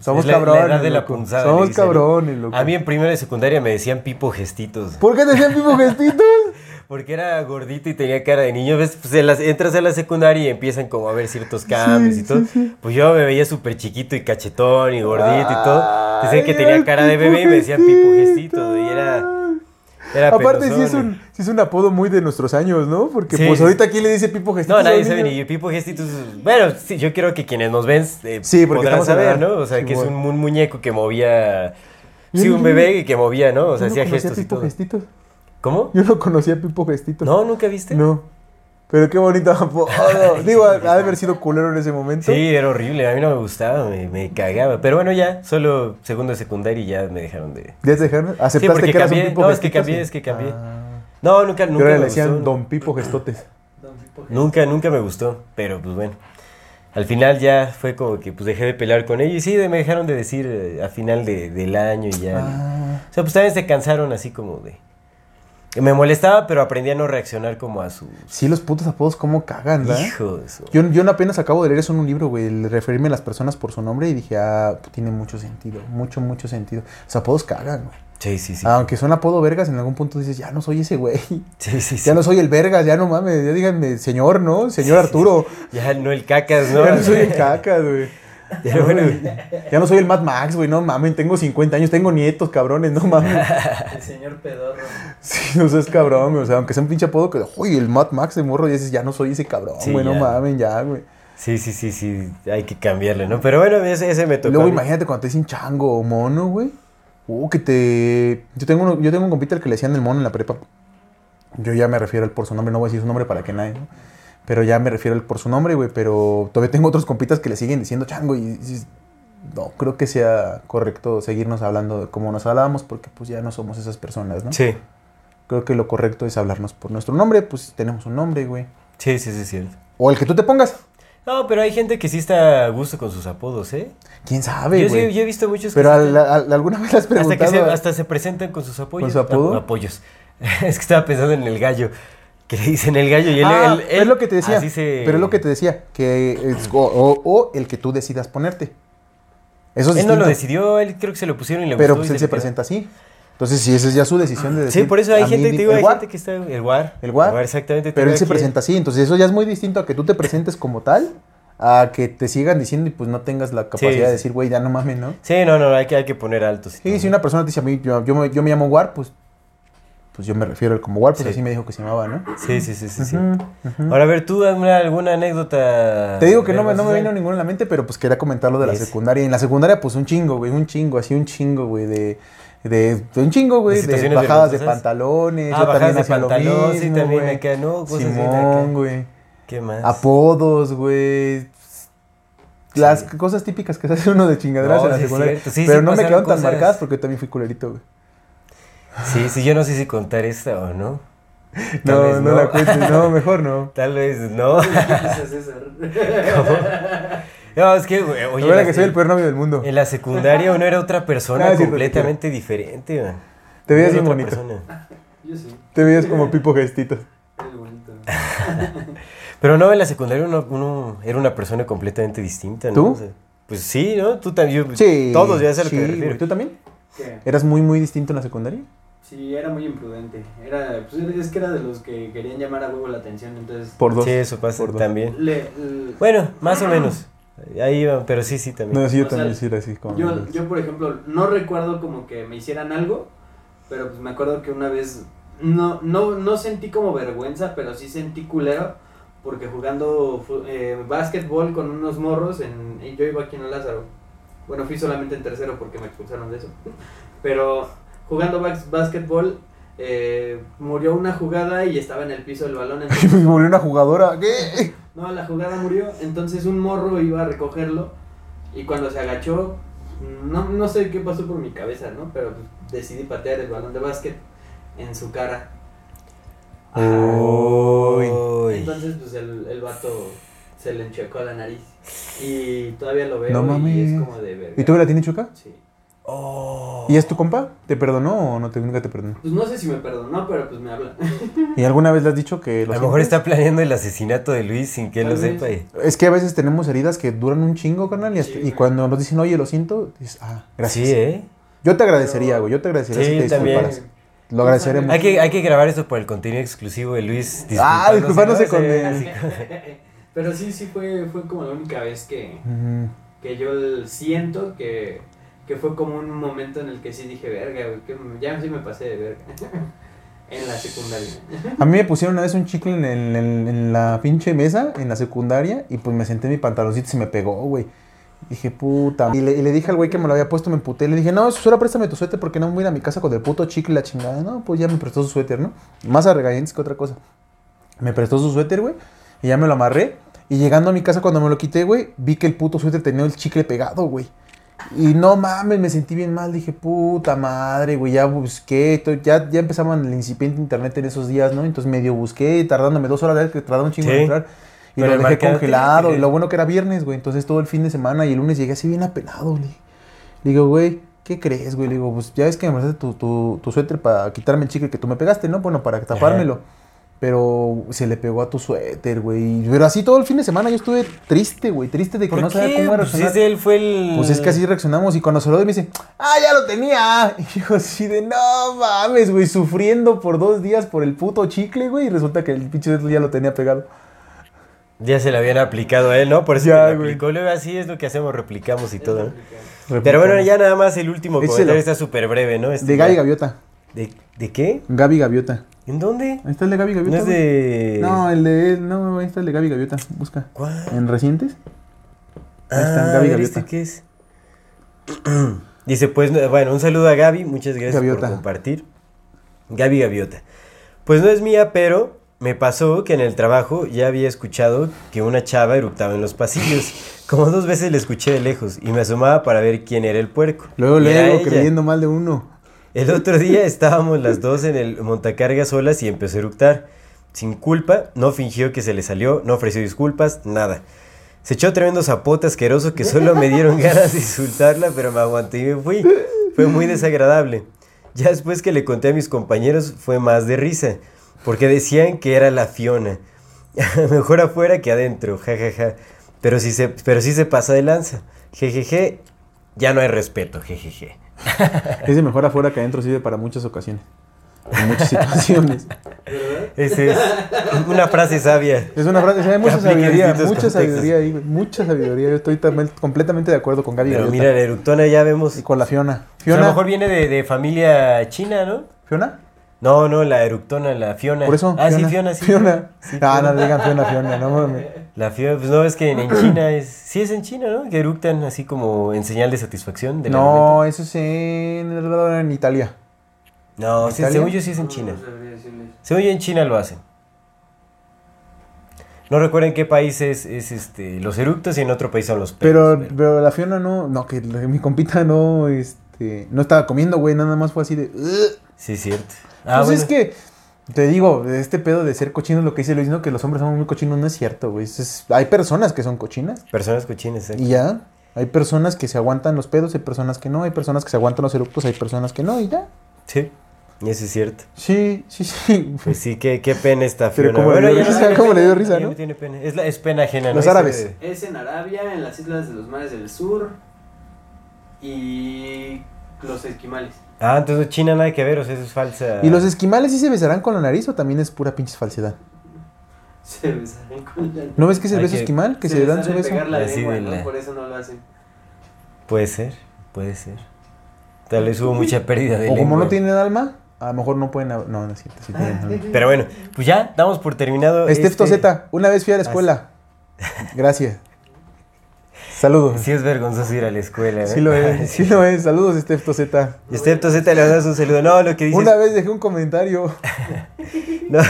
Somos la- cabrones. de la punzada, Somos cabrones, loco. A mí en primera de secundaria me decían Pipo Gestitos. ¿Por qué te decían pipo gestitos? Porque era gordito y tenía cara de niño. ¿Ves? Pues en las- entras a la secundaria y empiezan como a ver ciertos cambios y todo. Pues yo me veía súper chiquito y cachetón y gordito y todo. Decían que tenía cara de bebé y me decían Pipo Gestitos. Y era. Era Aparte, sí es, un, sí es un apodo muy de nuestros años, ¿no? Porque Sí, pues ahorita aquí le dice Pipo Gestitos. No, nadie sabe ni Pipo Gestitos. Bueno, sí, yo quiero que quienes nos ven eh, Sí, porque podrán saber. ¿no? O sea, Sí, que es un, un muñeco que movía. Sí, un bebé que movía, ¿no? O sea, hacía gestos y todo. Gestitos. ¿Cómo? Yo no conocía a Pipo Gestitos. No, ¿nunca viste? No. Pero qué bonito apodo. Digo, ha de haber sido culero en ese momento. Sí, era horrible, a mí no me gustaba, me, me cagaba. Pero bueno, ya, solo segundo de secundaria y ya me dejaron de... ¿Ya te dejaron? Sí, ¿Aceptaste porque que eras cambié, un Pipo no, es que cambié, es que cambié. Ah. No, nunca, nunca ahora me le decían gustó. Don Pipo Gestotes. Don Pipo Nunca, nunca me gustó, pero pues bueno. Al final ya fue como que pues dejé de pelear con ellos y sí, de- me dejaron de decir eh, a final de- del año y ya. Ah. O sea, pues también se cansaron así como de... Me molestaba, pero aprendí a no reaccionar como a su... Sí, los putos apodos cómo cagan, ¿verdad? Hijo de su- Yo, yo apenas acabo de leer eso en un libro, güey, el referirme a las personas por su nombre y dije, ah, tiene mucho sentido, mucho, mucho sentido. Los apodos cagan, güey. Sí, sí, sí. Aunque son apodo vergas, en algún punto dices, ya no soy ese güey. Sí, sí, sí. Ya no soy el vergas, ya no mames, ya díganme, señor, ¿no? Señor Arturo. Ya no el cacas, ¿no? Ya no soy el caca, güey. Pero bueno, Ya no soy el Mad Max, güey, no mames, tengo 50 años, tengo nietos, cabrones, no mames. El señor pedorro. Sí, no seas cabrón, güey. O sea, aunque sea un pinche apodo que, uy, el Mad Max de morro, y dices, ya no soy ese cabrón, Sí, güey, no ya. mames, ya, güey. sí, sí, sí, sí, hay que cambiarle, ¿no? Pero bueno, ese, ese me tocó. luego imagínate cuando te dicen chango o mono, güey. Uh, que te... Yo tengo, uno- yo tengo un compita al que le decían el mono en la prepa. Yo ya me refiero a él por su nombre, no voy a decir su nombre para que nadie, ¿no? Pero ya me refiero a él por su nombre, güey. Pero todavía tengo otros compitas que le siguen diciendo chango y no creo que sea correcto seguirnos hablando de como nos hablábamos porque pues ya no somos esas personas, ¿no? Sí, Creo que lo correcto es hablarnos por nuestro nombre, pues tenemos un nombre, güey. sí, sí, sí, cierto. O el que tú te pongas. No, pero hay gente que sí está a gusto con sus apodos, ¿eh? ¿Quién sabe, Yo, sí- güey? yo he visto muchos que Pero sí al- están- al- alguna vez le has hasta, que preguntado... se, hasta se presentan con sus apoyos. ¿Con su apodo? Ap- apoyos. es que estaba pensando en el gallo. Que le dicen el gallo y él, Ah, él- él- es lo que te decía. se- Pero es lo que te decía, que es- o, o- o el que tú decidas ponerte. Eso es Él no lo decidió, él creo que se lo pusieron y le Pero gustó. pues y él se presenta así. Entonces, si esa es ya su decisión de decir. Sí, por eso hay mí gente, di- te digo, hay gente que está. El guar. El guar. exactamente. te Pero él se presenta así. Entonces, eso ya es muy distinto a que tú te presentes como tal, a que te sigan diciendo y pues no tengas la capacidad Sí, de sí. decir, güey, ya no mames, ¿no? Sí, no, no, hay que, hay que poner altos. Sí, si una persona te dice a mí, yo, yo, me, yo me llamo War, pues, pues yo me refiero a él como War, pues Sí. así me dijo que se llamaba, ¿no? Sí, sí, sí, sí. Ahora, a ver, tú dame alguna anécdota. Te digo que no me, no me vino ninguna en la mente, pero pues quería comentar lo de la secundaria. Y en la secundaria, pues un chingo, güey, un chingo, así un chingo, güey, de, de, de un chingo, güey, ¿De bajadas de pantalones. Ah, yo bajadas también de hacía pantalón, mismo, también güey. acá, ¿no? Cosas Simón, güey. ¿Qué más? Apodos, güey. Las Sí. cosas típicas que se hace uno de chingaderas No, en la sí secundaria. sí, pero no me quedaron tan marcadas porque también fui culerito, güey. Sí, sí, yo no sé si contar esta o no. No, no, la cuentes, no, mejor no. Tal vez no. ¿Qué dices, César? No, es que, güey, oye. La verdad que soy el peor novio del mundo. En la secundaria uno era otra persona Ah, completamente diferente, güey. Te veías bien bonito. persona. Yo sí. Te veías como Pipo Gestitos. Bonito. Pero no, en la secundaria uno, uno era una persona completamente distinta, ¿no? ¿Tú? O sea, pues sí, ¿no? Tú también. Sí. Todos, ya sé a lo sí, que me refiero. ¿Tú también? ¿Qué? ¿Eras muy, muy distinto en la secundaria? Sí, era muy imprudente. Era, pues, es que era de los que querían llamar a huevo la atención, entonces... Por dos. Sí, eso pasa Por también. Le, le- Bueno, más o menos. Ahí iba, pero sí, sí, también. No, sí, yo O sea, también sí era así. Como yo, yo, por ejemplo, no recuerdo como que me hicieran algo, pero pues me acuerdo que una vez no, no, no sentí como vergüenza, pero sí sentí culero, porque jugando eh, básquetbol con unos morros, en, yo iba aquí en el Lázaro. Bueno, fui solamente en tercero porque me expulsaron de eso. Pero jugando bas- básquetbol, eh, murió una jugada y estaba en el piso el balón. entonces- volví una jugadora. ¿Qué? no, la jugada murió, entonces un morro iba a recogerlo y cuando se agachó, no, no sé qué pasó por mi cabeza, ¿no? Pero pues, decidí patear el balón de básquet en su cara. Uy. Entonces pues el, el vato se le enchecó la nariz y todavía lo veo No y es como de verga. ¿Y tú la tienes chuca? Sí. Oh. ¿Y es tu compa? ¿Te perdonó o no te, nunca te perdonó? Pues no sé si me perdonó, pero pues me habla. ¿Y alguna vez le has dicho que A lo lo mejor está planeando el asesinato de Luis sin que él lo sepa. y- Es que a veces tenemos heridas que duran un chingo, carnal, y, hasta- Sí, y güey. cuando nos dicen, oye, lo siento, dices, ah, gracias. Sí, ¿eh? Yo te agradecería, güey, yo te agradecería Sí, si te también. disculparas. Lo agradeceremos. Hay que, hay que grabar esto por el contenido exclusivo de Luis. Ah, disculpándose ¿no? con así- Pero sí, sí fue, fue como la única vez que, que yo siento que, que fue como un momento en el que sí dije, verga, güey, que ya sí me pasé de verga. en la secundaria. A mí me pusieron una vez un chicle en, el- en- la pinche mesa, en la secundaria, y pues me senté en mi pantaloncito y se me pegó, güey. Dije, puta. Y le, y le dije al güey que me lo había puesto, me emputé. Le dije, no, solo préstame tu suéter porque no me voy a ir a mi casa con el puto chicle la chingada. No, pues ya me prestó su suéter, ¿no? Más a que otra cosa. Me prestó su suéter, güey. Y ya me lo amarré. Y llegando a mi casa cuando me lo quité, güey, vi que el puto suéter tenía el chicle pegado, güey. Y no mames, me sentí bien mal. Dije, puta madre, güey, ya busqué. Ya, ya empezaban el incipiente internet en esos días, ¿no? Entonces medio busqué, tardándome dos horas, que tardaba un chingo Sí. en entrar. Y Pero lo dejé congelado. Y lo bueno que era viernes, güey. Entonces todo el fin de semana y el lunes llegué así bien apenado, güey. Le digo, güey, ¿qué crees, güey? Le digo, pues ya ves que me prestaste tu, tu, tu suéter para quitarme el chicle que tú me pegaste, ¿no? Bueno, para tapármelo. Pero se le pegó a tu suéter, güey. Pero así todo el fin de semana yo estuve triste, güey. Triste de que ¿Por no sabía cómo Pues reaccionar. ese él fue el... Pues es que así reaccionamos y cuando se lo doy me dice, ah, ya lo tenía. Y yo así de, no mames, güey, sufriendo por dos días por el puto chicle, güey. Y resulta que el pinche suéter ya lo tenía pegado. Ya se le habían aplicado a él, ¿no? Por eso Ya, que lo güey. aplicó. Luego así es lo que hacemos, replicamos y todo, ¿no? Replicamos. Pero bueno, ya nada más el último Échelo. comentario está súper breve, ¿no? Este De Gaby Gaviota. ¿De, de qué? Gaby Gaviota. ¿En dónde? Ahí está el de Gaby Gaviota. No es de... No, el de él, no, ahí está el de Gaby Gaviota. Busca. ¿Cuál? ¿En recientes? Ahí está, Ah, Gaby ¿ya Gaviota. qué es? Dice, pues, no- bueno, un saludo a Gaby, muchas gracias Gaviota. por compartir. Gaby Gaviota. Pues no es mía, pero me pasó que en el trabajo ya había escuchado que una chava eructaba en los pasillos. Como dos veces le escuché de lejos y me asomaba para ver quién era el puerco. Luego, luego, creyendo mal de uno. El otro día estábamos las dos en el montacargas solas y empezó a eructar. Sin culpa, no fingió que se le salió, no ofreció disculpas, nada. Se echó tremendo zapote asqueroso que solo me dieron ganas de insultarla, pero me aguanté y me fui. Fue muy desagradable. Ya después que le conté a mis compañeros fue más de risa, porque decían que era la Fiona. Mejor afuera que adentro, jajaja. Pero sí se, pero sí se pasa de lanza. Jejeje, ya no hay respeto, jejeje. Ese mejor afuera que adentro sirve para muchas ocasiones. En muchas situaciones. Esa es una frase sabia. Es una frase, hay mucha sabiduría, mucha contextos. sabiduría ahí, mucha sabiduría. Yo estoy también completamente de acuerdo con Gaby Pero mira, la eructona ya vemos. Y con la Fiona. O sea, Fiona. a lo mejor viene de, de familia china, ¿no? ¿Fiona? No, no, la eructona, la Fiona. Por eso. Ah, sí, Fiona, sí. Fiona. Sí, ah, no le digan Fiona, Fiona, no mames. La Fiona, pues no, es que en, en China es. Sí, es en China, ¿no? Que eructan así como en señal de satisfacción. Del No, alimento. eso es en, en Italia. No, sí, ¿Italia? según yo sí es en China. Según yo en China lo hacen. No recuerdo en qué país es, es, este, los eructos y en otro país son los Pero, perros. pero la Fiona no, no, que mi compita no, este, no estaba comiendo, güey, nada más fue así de... Sí, es cierto. Ah, pues bueno. es que, te digo, este pedo de ser cochinos, lo que dice Luis, ¿no? Que los hombres somos muy cochinos, no es cierto, güey. Es- hay personas que son cochinas Personas cochinas, ¿eh? y ya. Hay personas que se aguantan los pedos, hay personas que no, hay personas que se aguantan los eructos, hay personas que no, y ya. Sí, eso es cierto. Sí, sí, sí. Pues sí, qué, qué pena esta Pero cómo le dio risa, le dio ¿no? tiene pena. Es, la, es pena ajena, ¿no? Los árabes. Es en Arabia, en las islas de los mares del sur y los esquimales. Ah, entonces China nada que ver, o sea, eso es falsa. ¿Y los esquimales sí se besarán con la nariz o también es pura pinche falsedad? Se besarán con la ¿No ves que es el Hay beso que- esquimal? Que se, dan su beso. pegar la Así lengua, de ¿no? la- Por eso no lo hacen. Puede ser, puede ser. Tal vez hubo mucha pérdida de O como lengua. no tienen alma, a lo mejor no pueden... hab- No, no es cierto, sí tienen alma. Pero bueno, pues ya, damos por terminado. Steph este- Toseta, una vez fui a la escuela. Gracias. Saludos. Sí es vergonzoso ir a la escuela, ¿eh? Sí lo es, sí lo es. Saludos, Steph Toseta. Steph Toseta le das un saludo. No, lo que dices... Una vez dejé un comentario. No,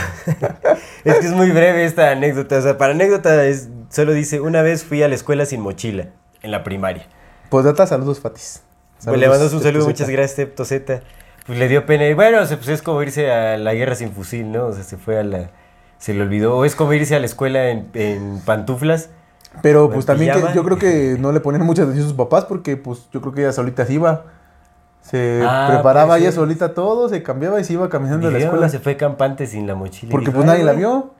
es que es muy breve esta anécdota. O sea, para anécdota es, solo dice, una vez fui a la escuela sin mochila, en la primaria. Postdata, saludos, Fatis. Pues le mandas un Steph saludo, Toseta. muchas gracias, Steph Toseta. Pues le dio pena. Y bueno, pues es como irse a la guerra sin fusil, ¿no? O sea, se fue a la... Se le olvidó. O es como irse a la escuela en, en pantuflas. Pero ¿O pues en también que yo creo que no le ponían mucha atención a sus papás porque pues yo creo que ella solita se iba. Se Ah, preparaba puede ella solita todo, se cambiaba y se iba caminando a la escuela. Se fue campante sin la mochila. Porque Dijo, pues nadie "Ay, la güey". vio.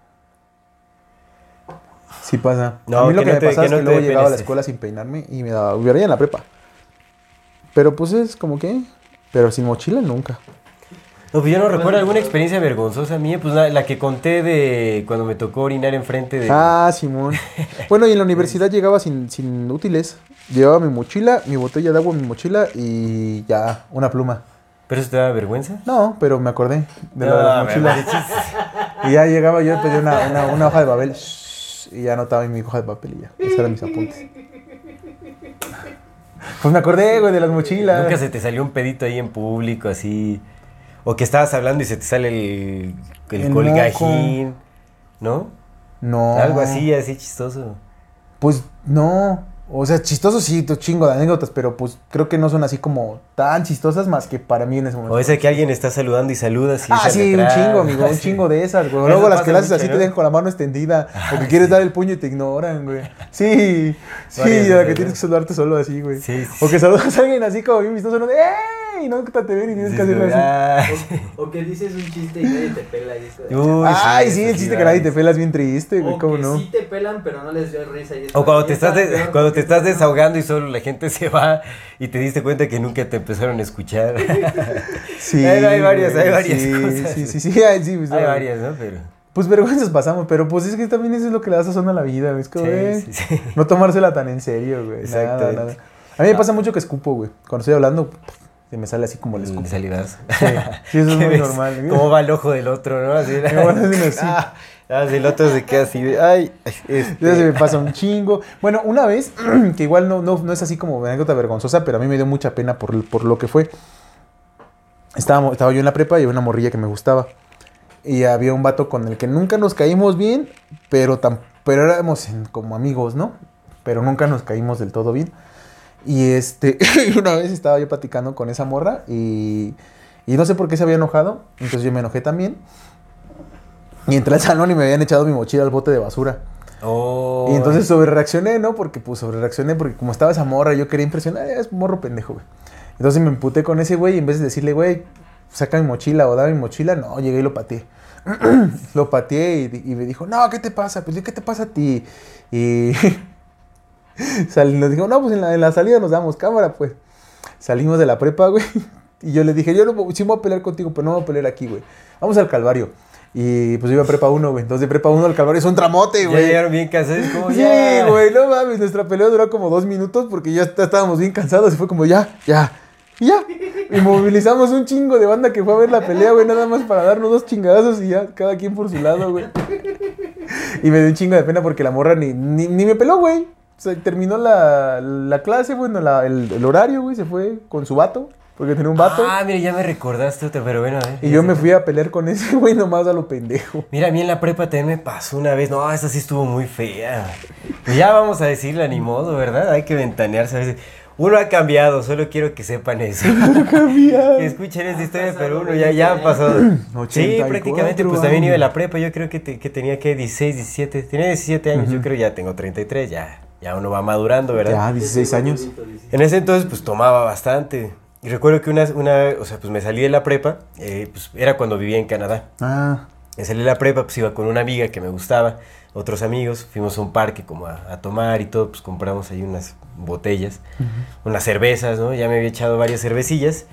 Sí pasa. No, a mí lo que que, no me te- pasaba que es que luego llegaba a la escuela sin peinarme y me daba... Hubiera en la prepa. Pero pues es como que... Pero sin mochila nunca. No, pues yo no recuerdo alguna experiencia vergonzosa mía, pues la, la que conté de cuando me tocó orinar enfrente de... Ah, Simón. Bueno, y en la universidad llegaba sin, sin útiles. Llevaba mi mochila, mi botella de agua, mi mochila y ya, una pluma. ¿Pero eso te da vergüenza? No, pero me acordé de lo de No, las me mochilas. manches. Y ya llegaba yo, pedí una, una, una hoja de papel y ya anotaba en mi hoja de papel y ya. Esos eran mis apuntes. Pues me acordé, güey, de las mochilas. Nunca se te salió un pedito ahí en público, así... O que estabas hablando y se te sale el, el, El colgajín. ¿no? No. Algo así, así chistoso. Pues no. O sea, chistoso sí, tu chingo de anécdotas, pero pues creo que no son así como tan chistosas más que para mí en ese momento. O esa que alguien está saludando y saludas y Ah, sí, un chingo, amigo, un chingo de esas, güey. Luego las que mucho, así ¿no? te dejan con la mano extendida. o que Ah, quieres sí. dar el puño y te ignoran, güey. Sí, sí, Varias la que tienes que saludarte solo así, güey. Sí, sí, O que saludas a alguien así como bien vistoso, ¿no? De, ¡Ey! No que te ven y tienes Sí, que hacerlo sí, así. ah, O, o que dices un chiste y nadie te pela y. Uy, Ay, sí, el chiste que va. nadie te pela es bien triste, güey, o ¿cómo que no? sí te pelan, pero no les dio risa. Y es O cuando y te está estás, de- cuando te estás desahogando y solo la gente se va y te diste cuenta que nunca te empezaron a escuchar. Sí. Hay- hay varias, hay varias sí, cosas. Sí, sí, sí, sí, pues, Hay varias, ¿no? Pero... Pues vergüenzas pasamos, pero pues es que también eso es lo que le da sazón a la vida, güey. Es como, Sí, sí, sí. no tomársela tan en serio, güey. Nada, nada. A mí me pasa mucho que escupo, güey. Cuando estoy hablando, se me sale así como el escupo. El salivazo. Sí, sí, eso es ¿Qué muy ves? normal. ¿Cómo va el ojo del otro, no? Así. Ah, ah, el otro se queda así de, ay, este, se me pasa un chingo. Bueno, una vez, que igual no, no, no es así como anécdota vergonzosa, pero a mí me dio mucha pena por, por lo que fue. Estábamos, estaba yo en la prepa y había una morrilla que me gustaba. Y había un vato con el que nunca nos caímos bien, pero, tam- pero éramos como amigos, ¿no? Pero nunca nos caímos del todo bien. Y este, una vez estaba yo platicando con esa morra y, y no sé por qué se había enojado. Entonces yo me enojé también. Y entré al salón y me habían echado mi mochila al bote de basura. Oh, Y entonces sobre reaccioné, ¿no? Porque pues sobre reaccioné porque como estaba esa morra, yo quería impresionar, "Ah, es morro pendejo, güey. Entonces me emputé con ese güey y en vez de decirle, güey, saca mi mochila o dame mi mochila, no, llegué y lo pateé. lo pateé y, y me dijo, no, ¿qué te pasa? Pues ¿qué te pasa a ti? Y nos dijo, no, pues en la, en la salida nos damos cámara, pues. Salimos de la prepa, güey. Y yo le dije, yo no, sí me voy a pelear contigo, pero no me voy a pelear aquí, güey. Vamos al Calvario. Y pues iba a prepa 1, güey. Entonces de prepa 1 al Calvario es un tramote, ya güey. llegaron bien cansados, como, Sí, ya. güey, no mames, nuestra pelea duró como dos minutos porque ya está- estábamos bien cansados y fue como ya, ya, y ya. Y movilizamos un chingo de banda que fue a ver la pelea, güey, nada más para darnos dos chingadazos y ya, cada quien por su lado, güey. Y me dio un chingo de pena porque la morra ni, ni, ni me peló, güey. O sea, terminó la, la clase, bueno, la- el, el horario, güey, se fue con su vato, porque tenía un vato. Ah, mira, ya me recordaste pero bueno, a ver. y yo me fui a pelear con ese güey nomás a lo pendejo. Mira, a mí en la prepa también me pasó una vez. No, esta sí estuvo muy fea. Pues ya vamos a decirla, ni modo, ¿verdad? Hay que ventanearse a veces. Uno ha cambiado, solo quiero que sepan eso. que escuchen esta historia, pero uno ya, ya ha pasado. Sí, 84 prácticamente, pues también iba a la prepa. Yo creo que, te- que tenía que 16, 17. Tenía 17 años, yo creo ya tengo 33, ya, ya uno va madurando, ¿verdad? Ya, 16 años. En ese entonces, pues tomaba bastante. Y recuerdo que una, una o sea, pues me salí de la prepa, eh, pues era cuando vivía en Canadá. Ah, Me salí de la prepa, pues iba con una amiga que me gustaba, otros amigos, fuimos a un parque como a, a tomar y todo, pues compramos ahí unas botellas, unas cervezas, ¿no? Ya me había echado varias cervecillas.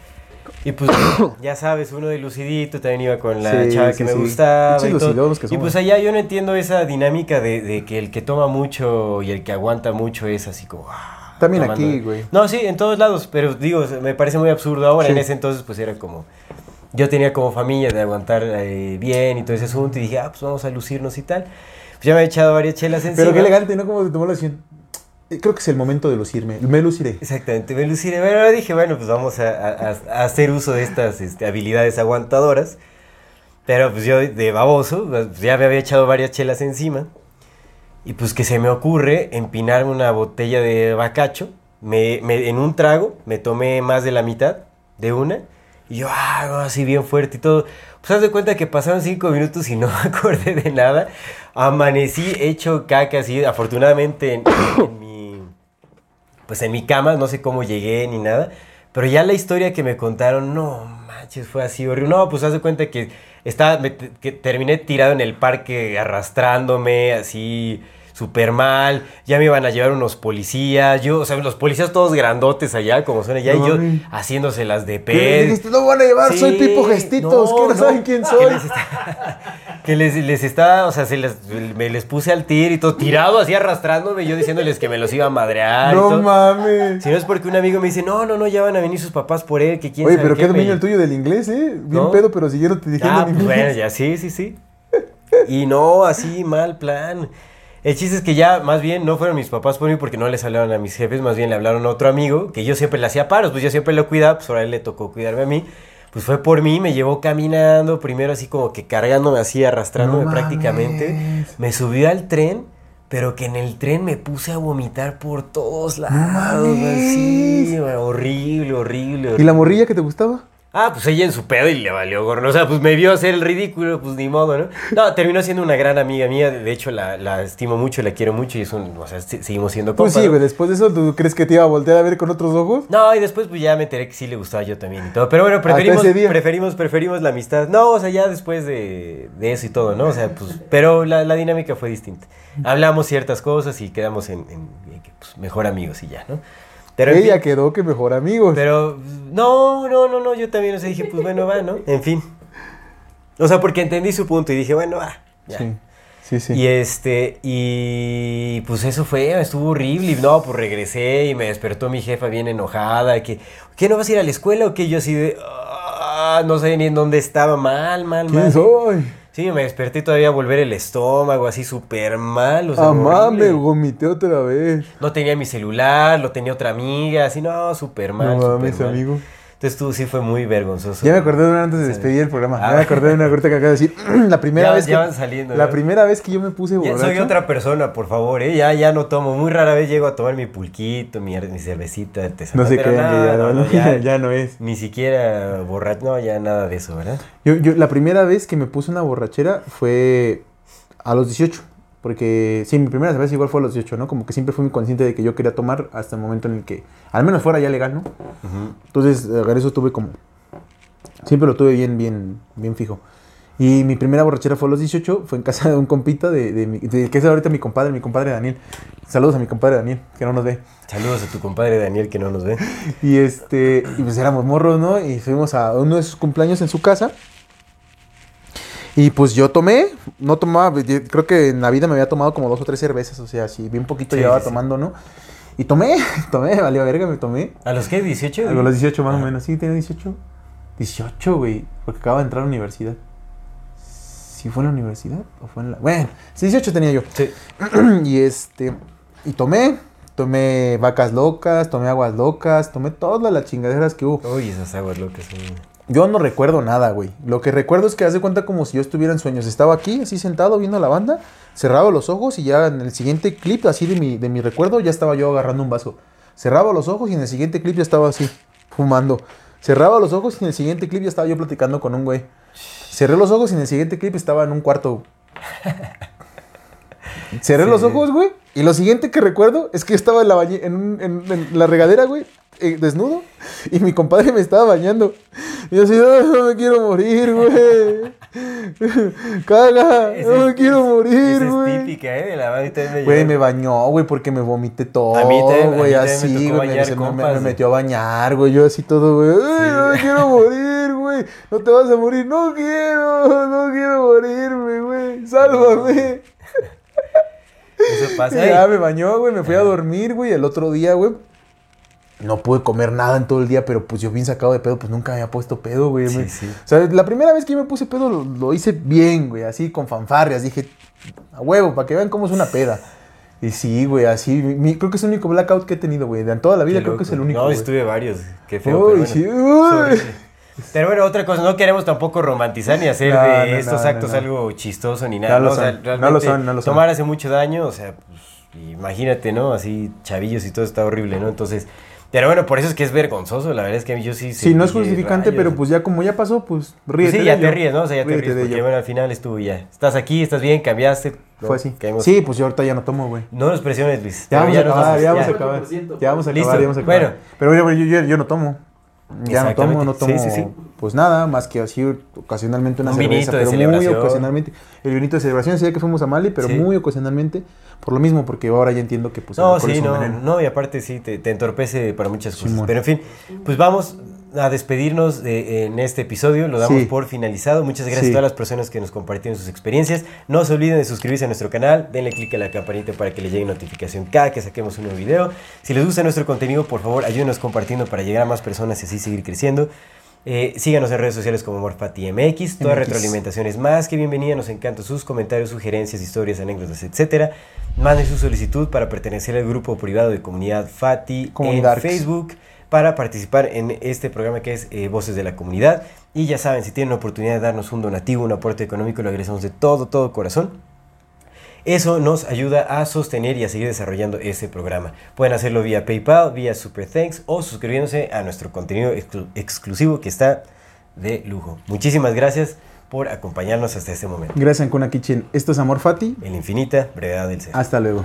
Y pues, ya sabes, uno de lucidito también iba con la Sí, chava sí, que me sí. gustaba. Y, todo. que y pues allá yo no entiendo esa dinámica de, de que el que toma mucho y el que aguanta mucho es así como... ah, También tomando. aquí, güey. No, sí, en todos lados, pero digo, me parece muy absurdo ahora. En ese entonces, pues era como. Yo tenía como familia de aguantar eh, bien y todo ese asunto, y dije, ah, pues vamos a lucirnos y tal. Pues ya me he echado varias chelas encima. Pero qué elegante, ¿no? Como se tomó la decisión. Eh, Creo que es el momento de lucirme. Me luciré. Exactamente, me luciré. Bueno, dije, bueno, pues vamos a, a- a hacer uso de estas este, habilidades aguantadoras. Pero pues yo de baboso, pues ya me había echado varias chelas encima. Y pues que se me ocurre empinarme una botella de bacacho. Me, me- en un trago me tomé más de la mitad de una. Y yo, ah, así bien fuerte y todo. Pues haz de cuenta que pasaron cinco minutos y no me acordé de nada. Amanecí hecho caca así. Afortunadamente en, en mi pues en mi cama, no sé cómo llegué ni nada, pero ya la historia que me contaron, no manches, fue así horrible. No, pues haz de cuenta que estaba, me- que terminé tirado en el parque arrastrándome, así súper mal, ya me iban a llevar unos policías, yo, o sea, los policías todos grandotes allá, como son allá, No y yo mames. haciéndoselas de ¿Qué les pedo. dijiste? No me van a llevar, soy Pipo Gestitos, que no, saben quién soy. Que les, les estaba, o sea, se les, me les puse al tir y todo, tirado así arrastrándome, yo diciéndoles que me los iba a madrear. y No todo. mames. Si no es porque un amigo me dice, no, no, no, ya van a venir sus papás por él, que quién Oye, sabe pero qué dominio el tuyo del inglés, ¿eh? Bien ¿No? pedo, pero siguiéndote diciendo Ah, en pues inglés. bueno, ya sí, sí, sí. Y no, así, mal plan. El chiste es que ya, más bien, no fueron mis papás por mí porque no les hablaron a mis jefes, más bien le hablaron a otro amigo, que yo siempre le hacía paros, pues yo siempre lo cuidaba, pues ahora él le tocó cuidarme a mí. Pues fue por mí, me llevó caminando, primero así como que cargándome así, arrastrándome No prácticamente. Me subió al tren, pero que en el tren me puse a vomitar por todos lados, así, horrible, horrible, ¿Y la morrilla que te gustaba? Ah, pues ella en su pedo y le valió gorro. O sea, pues me vio hacer el ridículo, pues ni modo, ¿no? No, terminó siendo una gran amiga mía. De hecho, la, la estimo mucho, la quiero mucho y es un. O sea, sí- seguimos siendo Pues compas. sí, ¿no? güey, después de eso, ¿tú crees que te iba a voltear a ver con otros ojos? No, y después pues ya me enteré que sí le gustaba yo también y todo. Pero bueno, preferimos, preferimos, preferimos la amistad. No, o sea, ya después de, de eso y todo, ¿no? O sea, pues, pero la, la dinámica fue distinta. Hablamos ciertas cosas y quedamos en, en- en pues, mejor amigos y ya, ¿no? Pero en Ella fin, quedó que mejor amigos. Pero, no, no, no, no, yo también, o sea, dije, pues bueno, va, ¿no? En fin. O sea, porque entendí su punto y dije, bueno, va, ya. Sí, sí, sí. Y este, y pues eso fue, estuvo horrible. Y no, pues regresé y me despertó mi jefa bien enojada. Que, ¿qué no vas a ir a la escuela o qué? Yo así de, "Ah", no sé ni en dónde estaba, mal, mal, ¿Quién mal. soy? Sí, me desperté todavía a volver el estómago, así súper mal. O sea, Amá, horrible. me vomité otra vez. No tenía mi celular, lo tenía otra amiga, así, no, súper mal. no mames, amigo. Entonces tú sí fue muy vergonzoso. Ya me acordé de una antes de despedir el programa. Ah. Ya me acordé de una ahorita que acabo de decir. la primera Ya- vez ya que. van saliendo, La primera vez que yo me puse Ya borracho. soy otra persona, por favor, ¿eh? Ya, ya no tomo. Muy rara vez llego a tomar mi pulquito, mi, mi cervecita artesanal. No se crean que ya no, no, ya, ya no es. Ni siquiera borracho, no, ya nada de eso, ¿verdad? Yo, yo, la primera vez que me puse una borrachera fue a los 18. Porque, sí, mi primera vez igual fue a los 18, ¿no? Como que siempre fui muy consciente de que yo quería tomar hasta el momento en el que, al menos fuera ya legal, ¿no? Entonces, eh, eso tuve como, siempre lo tuve bien, bien, bien fijo. Y mi primera borrachera fue a los 18, fue en casa de un compita de, de, mi- de- que es ahorita mi compadre, mi compadre Daniel. Saludos a mi compadre Daniel, que no nos ve. Saludos a tu compadre Daniel que no nos ve. Y este, y pues éramos morros, ¿no? Y fuimos a uno de sus cumpleaños en su casa. Y pues yo tomé, no tomaba, creo que en la vida me había tomado como dos o tres cervezas, o sea, si bien poquito Sí, llevaba sí, sí. tomando, ¿no? Y tomé, tomé, valió verga, me tomé. ¿A los qué? ¿18? A los 18 más o Ah. menos, sí, tenía 18. 18, güey, porque acaba de entrar a la universidad. ¿Sí fue en la universidad o fue en la...? Bueno, 18 tenía yo. Sí. y este, y tomé, tomé vacas locas, tomé aguas locas, tomé todas las chingaderas que hubo. Uy, esas aguas locas. son- Yo no recuerdo nada, güey. Lo que recuerdo es que hace cuenta como si yo estuviera en sueños. Estaba aquí, así sentado, viendo la banda, cerraba los ojos y ya en el siguiente clip, así de mi, de mi recuerdo, ya estaba yo agarrando un vaso. Cerraba los ojos y en el siguiente clip ya estaba así, fumando. Cerraba los ojos y en el siguiente clip ya estaba yo platicando con un güey. Cerré los ojos y en el siguiente clip estaba en un cuarto. Cerré Sí. los ojos, güey. Y lo siguiente que recuerdo es que estaba en la, en- en la regadera, güey, eh, desnudo. Y mi compadre me estaba bañando. Y yo así, "Ay, no me quiero morir, güey. Caga, no me es- quiero morir, Esa es güey. típica, ¿eh? De la me Güey, me bañó, güey, porque me vomité todo, güey, así, güey, me, me- me- güey. metió a bañar, güey, yo así todo, güey, ay, no me güey. quiero morir, güey, no te vas a morir, no quiero, no quiero morirme, güey, sálvame. Eso pasa. Ya me bañó, güey, me fui a dormir, güey, el otro día, güey, no pude comer nada en todo el día, pero pues yo bien sacado de pedo, pues nunca me había puesto pedo, güey. Sí, sí. O sea, la primera vez que yo me puse pedo lo, lo hice bien, güey, así con fanfarrias. Dije, a huevo, para que vean cómo es una peda. Y sí, güey, así. mi- creo que es el único blackout que he tenido, güey. De en toda la vida creo que es el único. No, güey. estuve varios. Qué feo. Uy, pero bueno. sí, uy. horrible. Pero bueno, otra cosa, no queremos tampoco romantizar ni hacer No, de no, estos no, actos algo chistoso ni nada. No lo O sea, son, no lo realmente son, no lo son. Tomar hace mucho daño, o sea, pues, imagínate, ¿no? Así chavillos y todo está horrible, ¿no? Entonces, pero bueno, por eso es que es vergonzoso, la verdad es que yo sí... Sí, no es justificante, rayos. pero pues ya como ya pasó, pues Pues ríete sí, de ya te ríes, ¿no? O sea, ya te ríes, porque bueno, al final estuvo ya. Estás aquí, estás bien, cambiaste. ¿no? Fue así. Caímos- Sí, pues yo ahorita ya no tomo, güey. No nos presiones, Luis. Ya vamos a acabar, ya vamos a acabar. 4%. Ya vamos a acabar, ya vamos a acabar. Bueno. Pero yo, yo, yo- yo no tomo. Ya no tomo, no tomo. Sí, sí, sí. Pues nada, más que así ocasionalmente una Un cerveza. pero muy ocasionalmente. El vinito de celebración decía que fuimos a Mali, pero Sí. muy ocasionalmente. Por lo mismo, porque ahora ya entiendo que pues No, sí, no, no, y aparte sí, te, te entorpece para muchas cosas. Pero en fin, pues vamos a despedirnos de- en este episodio, lo damos Sí. por finalizado. Muchas gracias Sí. a todas las personas que nos compartieron sus experiencias. No se olviden de suscribirse a nuestro canal, denle click a la campanita para que les llegue notificación cada que saquemos un nuevo video. Si les gusta nuestro contenido, por favor, ayúdenos compartiendo para llegar a más personas y así seguir creciendo. Eh, síganos en redes sociales como MorfatiMX. Toda MX. retroalimentación es más que bienvenida. Nos encantan sus comentarios, sugerencias, historias, anécdotas, etcétera. Manden su solicitud para pertenecer al grupo privado de comunidad Fati en Facebook para participar en este programa que es eh, Voces de la Comunidad. Y ya saben, si tienen la oportunidad de darnos un donativo, un aporte económico, lo agradecemos de todo, todo corazón. Eso nos ayuda a sostener y a seguir desarrollando este programa. Pueden hacerlo vía PayPal, vía Super Thanks o suscribiéndose a nuestro contenido exclu- exclusivo que está de lujo. Muchísimas gracias por acompañarnos hasta este momento. Gracias, Ancuna Kitchen. Esto es Amor Fati. En la infinita brevedad del ser. Hasta luego.